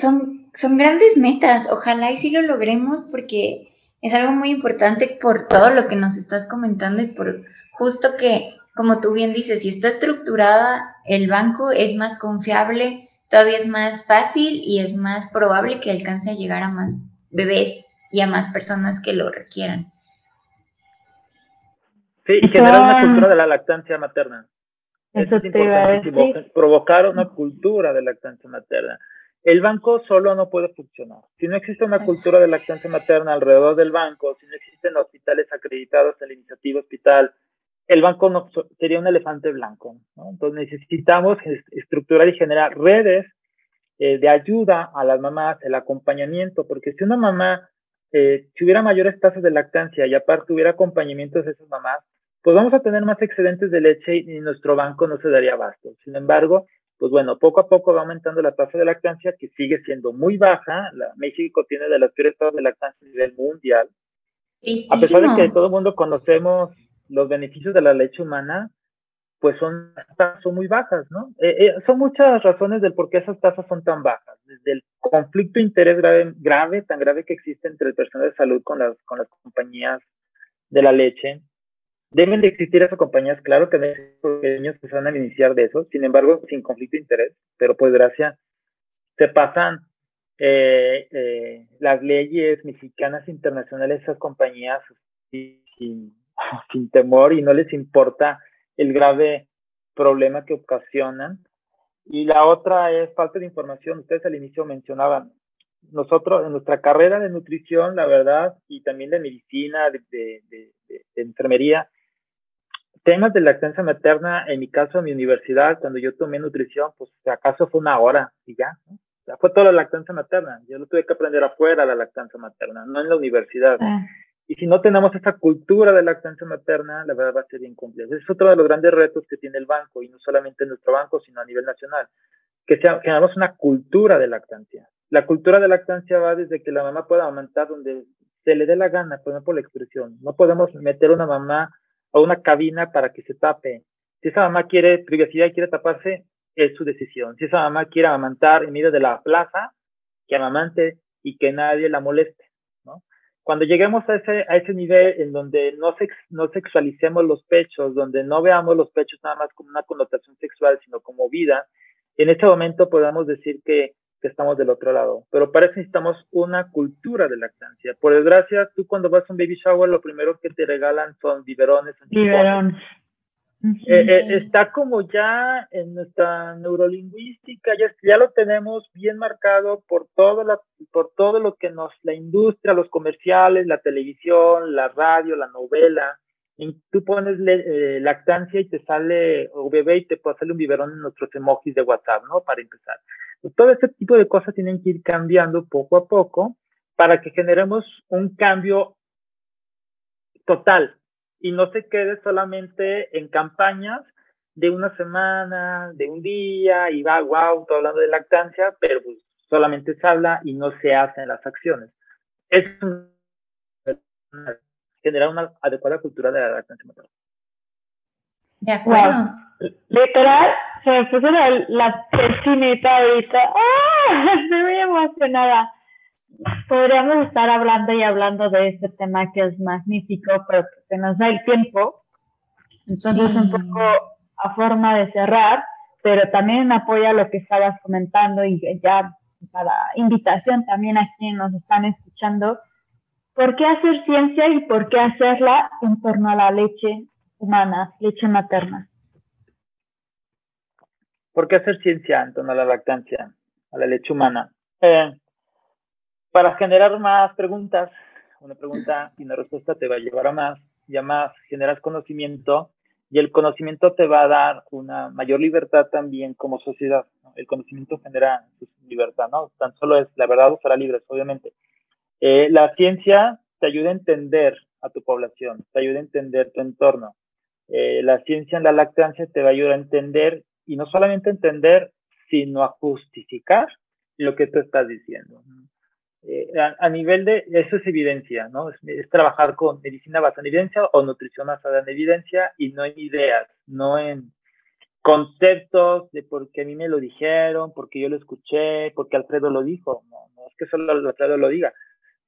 son, son grandes metas, ojalá y sí lo logremos porque es algo muy importante por todo lo que nos estás comentando y por justo que, como tú bien dices, si está estructurada el banco es más confiable, todavía es más fácil y es más probable que alcance a llegar a más bebés y a más personas que lo requieran. Sí, y generar una cultura de la lactancia materna. Eso, es importantísimo, provocar una cultura de lactancia materna. El banco solo no puede funcionar. Si no existe una cultura de lactancia materna alrededor del banco, si no existen hospitales acreditados en la iniciativa hospital, el banco no, sería un elefante blanco. Entonces necesitamos estructurar y generar redes eh, de ayuda a las mamás, el acompañamiento, porque si una mamá eh, si hubiera mayores tasas de lactancia y aparte hubiera acompañamientos de esas mamás, pues vamos a tener más excedentes de leche y nuestro banco no se daría abasto. Sin embargo, pues bueno, poco a poco va aumentando la tasa de lactancia que sigue siendo muy baja. La, México tiene de las peores tasas de lactancia a nivel mundial. A pesar de que todo el mundo conocemos los beneficios de la leche humana, pues son, son muy bajas, ¿no? Eh, eh, son muchas razones del por qué esas tasas son tan bajas. Desde el conflicto de interés grave, grave, tan grave que existe entre el personal de salud con las, con las compañías de la leche, Deben de existir esas compañías, claro que pequeños que se van a iniciar de eso, sin embargo, sin conflicto de interés, pero por desgracia se pasan eh, eh, las leyes mexicanas internacionales esas compañías sin, <laughs> sin temor y no les importa el grave problema que ocasionan. Y la otra es falta de información. Ustedes al inicio mencionaban, nosotros en nuestra carrera de nutrición, la verdad, y también de medicina, de enfermería, temas de lactancia materna, en mi caso, en mi universidad, cuando yo tomé nutrición, pues acaso fue una hora y ya, ¿no? fue toda la lactancia materna. Yo lo tuve que aprender afuera, la lactancia materna, no en la universidad. Ah. Y si no tenemos esa cultura de lactancia materna, la verdad va a ser bien complejo. Es otro de los grandes retos que tiene el banco, y no solamente en nuestro banco, sino a nivel nacional, que sea, generamos una cultura de lactancia. La cultura de lactancia va desde que la mamá pueda aumentar donde se le dé la gana, por ejemplo, la expresión. No podemos meter una mamá a una cabina para que se tape. Si esa mamá quiere privacidad y quiere taparse, es su decisión. Si esa mamá quiere amamantar en medio de la plaza, que amamante y que nadie la moleste. Cuando lleguemos a ese, a ese nivel en donde no, sex, no sexualicemos los pechos, donde no veamos los pechos nada más como una connotación sexual, sino como vida, en ese momento podemos decir que que estamos del otro lado. Pero para eso necesitamos una cultura de lactancia. Por desgracia, tú cuando vas a un baby shower, lo primero que te regalan son biberones. Biberones. Eh, eh, está como ya en nuestra neurolingüística, ya, ya lo tenemos bien marcado por todo, la, por todo lo que nos, la industria, los comerciales, la televisión, la radio, la novela, y tú pones eh, lactancia y te sale, o bebé y te puede salir un biberón en nuestros emojis de WhatsApp, ¿no? Para empezar. Todo este tipo de cosas tienen que ir cambiando poco a poco para que generemos un cambio total y no se quede solamente en campañas de una semana, de un día, y va, wow, estoy hablando de lactancia, pero pues solamente se habla y no se hacen las acciones. Es generar una adecuada cultura de la lactancia materna. De acuerdo. Literal, se me puso la, la ahorita. ¡Ah! <laughs> Estoy muy emocionada. Podríamos estar hablando y hablando de este tema que es magnífico, pero que nos da el tiempo. Entonces, un poco a forma de cerrar, pero también apoya lo que estabas comentando y ya para invitación también a quienes nos están escuchando. ¿Por qué hacer ciencia y por qué hacerla en torno a la leche humana, leche materna? ¿Por qué hacer ciencia en torno a la lactancia, a la leche humana? Eh, para generar más preguntas, una pregunta y una respuesta te va a llevar a más, y a más generas conocimiento y el conocimiento te va a dar una mayor libertad también como sociedad. El conocimiento genera libertad, ¿no? Tan solo es la verdad o será libre, obviamente. Eh, la ciencia te ayuda a entender a tu población, te ayuda a entender tu entorno. Eh, la ciencia en la lactancia te va a ayudar a entender, y no solamente entender, sino a justificar lo que tú estás diciendo. Eh, a, nivel de, eso es evidencia, ¿no? Es, trabajar con medicina basada en evidencia o nutrición basada en evidencia y no en ideas, no en conceptos de por qué a mí me lo dijeron, porque yo lo escuché, porque Alfredo lo dijo. No, no es que solo Alfredo lo diga,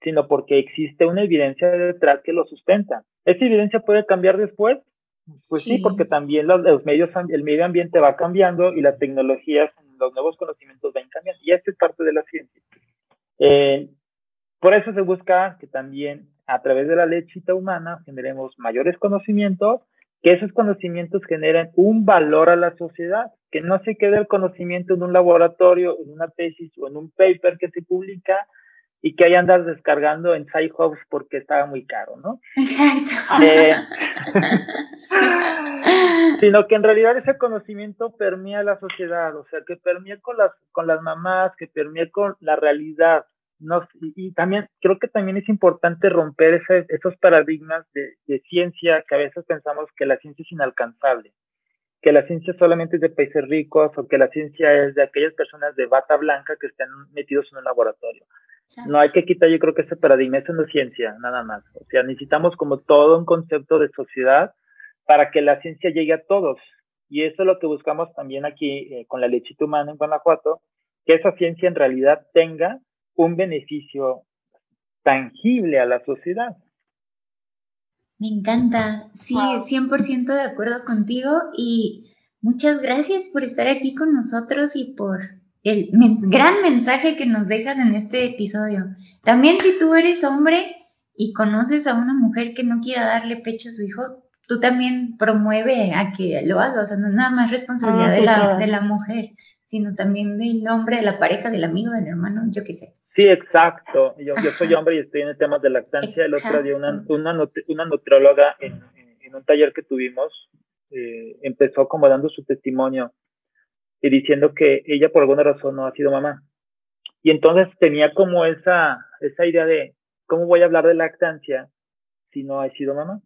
sino porque existe una evidencia detrás que lo sustenta. ¿Esa evidencia puede cambiar después? Pues sí, porque también los, medios, el medio ambiente va cambiando y las tecnologías, los nuevos conocimientos van cambiando. Y esto es parte de la ciencia. Eh, por eso se busca que también a través de la lechita humana generemos mayores conocimientos, que esos conocimientos generen un valor a la sociedad, que no se quede el conocimiento en un laboratorio, en una tesis o en un paper que se publica y que ahí andas descargando en SciHubs porque estaba muy caro, ¿no? Exacto. Eh, <laughs> sino que en realidad ese conocimiento permea la sociedad, o sea, que permea con las, con las mamás, que permea con la realidad, no, y, también creo que también es importante romper ese, esos paradigmas de, de, ciencia que a veces pensamos que la ciencia es inalcanzable, que la ciencia solamente es de países ricos o que la ciencia es de aquellas personas de bata blanca que estén metidos en un laboratorio. No hay que quitar, yo creo que ese paradigma, eso no es ciencia, nada más. O sea, necesitamos como todo un concepto de sociedad para que la ciencia llegue a todos. Y eso es lo que buscamos también aquí eh, con la lechita humana en Guanajuato, que esa ciencia en realidad tenga un beneficio tangible a la sociedad. Me encanta, sí, 100% de acuerdo contigo y muchas gracias por estar aquí con nosotros y por el gran mensaje que nos dejas en este episodio. También si tú eres hombre y conoces a una mujer que no quiera darle pecho a su hijo, tú también promueve a que lo haga, o sea, no es nada más responsabilidad ah, de, la, de la mujer, sino también del hombre, de la pareja, del amigo, del hermano, yo qué sé. Sí, exacto. Yo, yo soy hombre y estoy en el tema de lactancia. El otro día una, una, una nutrióloga en, en, un taller que tuvimos eh, empezó como dando su testimonio y diciendo que ella por alguna razón no ha sido mamá. Y entonces tenía como esa, esa idea de, ¿cómo voy a hablar de lactancia si no he sido mamá?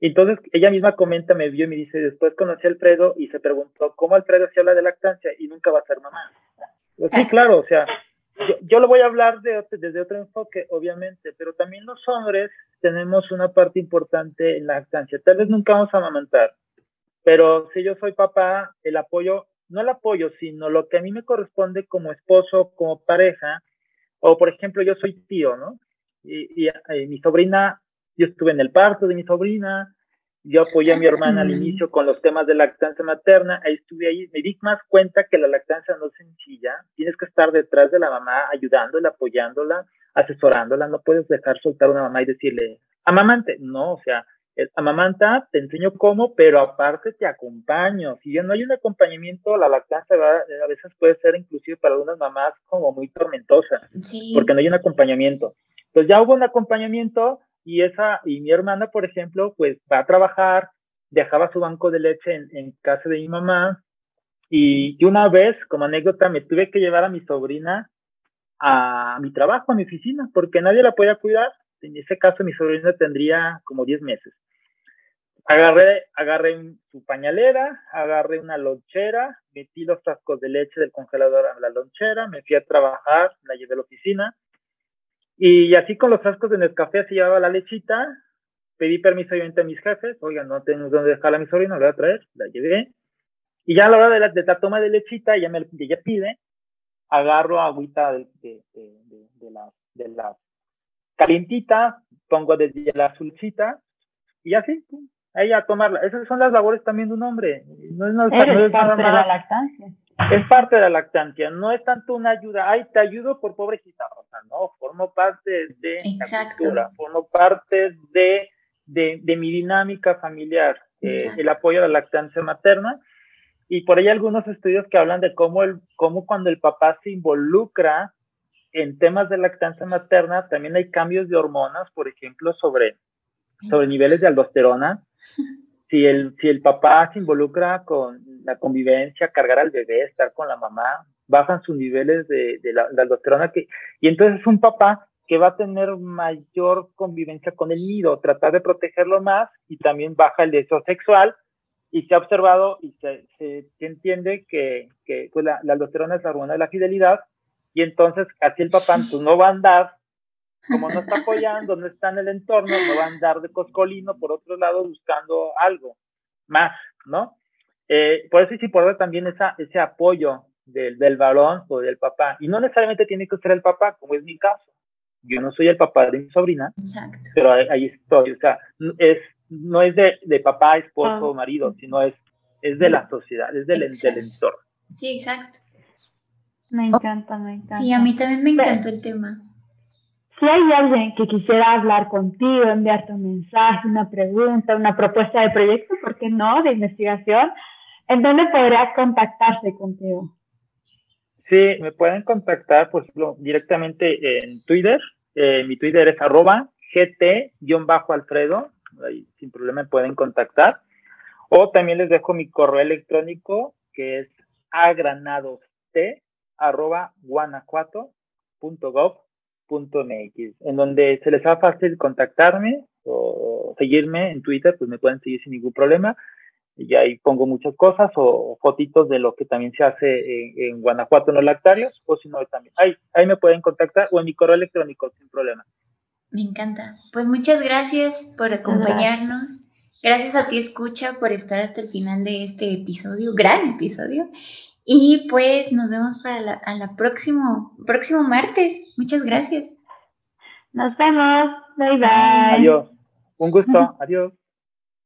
Entonces ella misma comenta, me vio y me dice, después conocí a Alfredo y se preguntó, ¿cómo Alfredo se habla de lactancia y nunca va a ser mamá? Pues sí, claro, o sea, yo, lo voy a hablar de, desde otro enfoque, obviamente, pero también los hombres tenemos una parte importante en la lactancia. Tal vez nunca vamos a amamantar, pero si yo soy papá, el apoyo, no el apoyo, sino lo que a mí me corresponde como esposo, como pareja, o por ejemplo, yo soy tío, ¿no? Y, y eh, mi sobrina, yo estuve en el parto de mi sobrina, yo apoyé a mi hermana al inicio con los temas de lactancia materna, ahí estuve ahí, me di más cuenta que la lactancia no es sencilla, tienes que estar detrás de la mamá, ayudándola, apoyándola, asesorándola, no puedes dejar soltar a una mamá y decirle, amamante, no, o sea, amamanta, te enseño cómo, pero aparte te acompaño. Si ya no hay un acompañamiento, la lactancia a veces puede ser inclusive para algunas mamás como muy tormentosa, porque no hay un acompañamiento. Entonces ya hubo un acompañamiento, y esa, y mi hermana, por ejemplo, pues va a trabajar, dejaba su banco de leche en, casa de mi mamá, y, una vez, como anécdota, me tuve que llevar a mi sobrina a mi trabajo, a mi oficina, porque nadie la podía cuidar. En ese caso, mi sobrina tendría como 10 meses. Agarré, agarré su pañalera, agarré una lonchera, metí los frascos de leche del congelador a la lonchera, me fui a trabajar, la llevé a la oficina, y así con los frascos de Nescafé se llevaba la lechita, pedí permiso obviamente a mis jefes, oigan, no tengo dónde dejarla a mi sobrino, la voy a traer, la llevé. Y ya a la hora de la, de la toma de lechita, ya me ella pide, agarro agüita de, de, de, de, la, de la calientita, pongo desde la azulcita, y así, ahí a tomarla. Esas son las labores también de un hombre. No es, no, es nada más. la lactancia. Es parte de la lactancia, no es tanto una ayuda, ay, te ayudo por pobrecita, o sea, no, formo parte de la cultura, formo parte de, de, de mi dinámica familiar, eh, el apoyo a la lactancia materna, Y por ahí algunos estudios que hablan de cómo, el, cómo cuando el papá se involucra en temas de lactancia materna, también hay cambios de hormonas, por ejemplo, sobre, sobre niveles de aldosterona. <laughs> Si el, si el papá se involucra con la convivencia, cargar al bebé, estar con la mamá, bajan sus niveles de, de, la, de aldosterona. Que, y entonces es un papá que va a tener mayor convivencia con el nido, tratar de protegerlo más y también baja el deseo sexual. Y se ha observado y se, se, entiende que, que pues la, la, aldosterona es la hormona de la fidelidad y entonces así el papá pues, <laughs> no va a andar, como no está apoyando, no está en el entorno, no va a andar de coscolino por otro lado buscando algo más, ¿no? Eh, por eso es importante también esa, ese apoyo del, del varón o del papá. Y no necesariamente tiene que ser el papá, como es mi caso yo no soy el papá de mi sobrina, Exacto. pero ahí, ahí, estoy, o sea, es, no es de, de papá, esposo o ah. marido, sino es, es de la sociedad, es del, del, entorno. Sí, exacto. Me encanta, me encanta. Sí, a mí también me encantó el tema. Si hay alguien que quisiera hablar contigo, enviarte un mensaje, una pregunta, una propuesta de proyecto, ¿por qué no?, de investigación, ¿en dónde podría contactarse contigo? Sí, me pueden contactar, ejemplo, directamente en Twitter. Eh, mi Twitter es arroba gt-alfredo. Ahí sin problema me pueden contactar. O también les dejo mi correo electrónico que es agranadost arroba guanajuato.gov.mx, en donde se les haga fácil contactarme o seguirme en Twitter, pues me pueden seguir sin ningún problema y ahí pongo muchas cosas o fotitos de lo que también se hace en, en Guanajuato no lactarios o si no también ahí, ahí me pueden contactar o en mi correo electrónico sin problema. Me encanta. Pues muchas gracias por acompañarnos. Gracias a ti escucha por estar hasta el final de este episodio, gran episodio. Y pues nos vemos para la, a la próximo, próximo martes. Muchas gracias. Nos vemos. Bye bye. Adiós. Un gusto. <laughs> Adiós.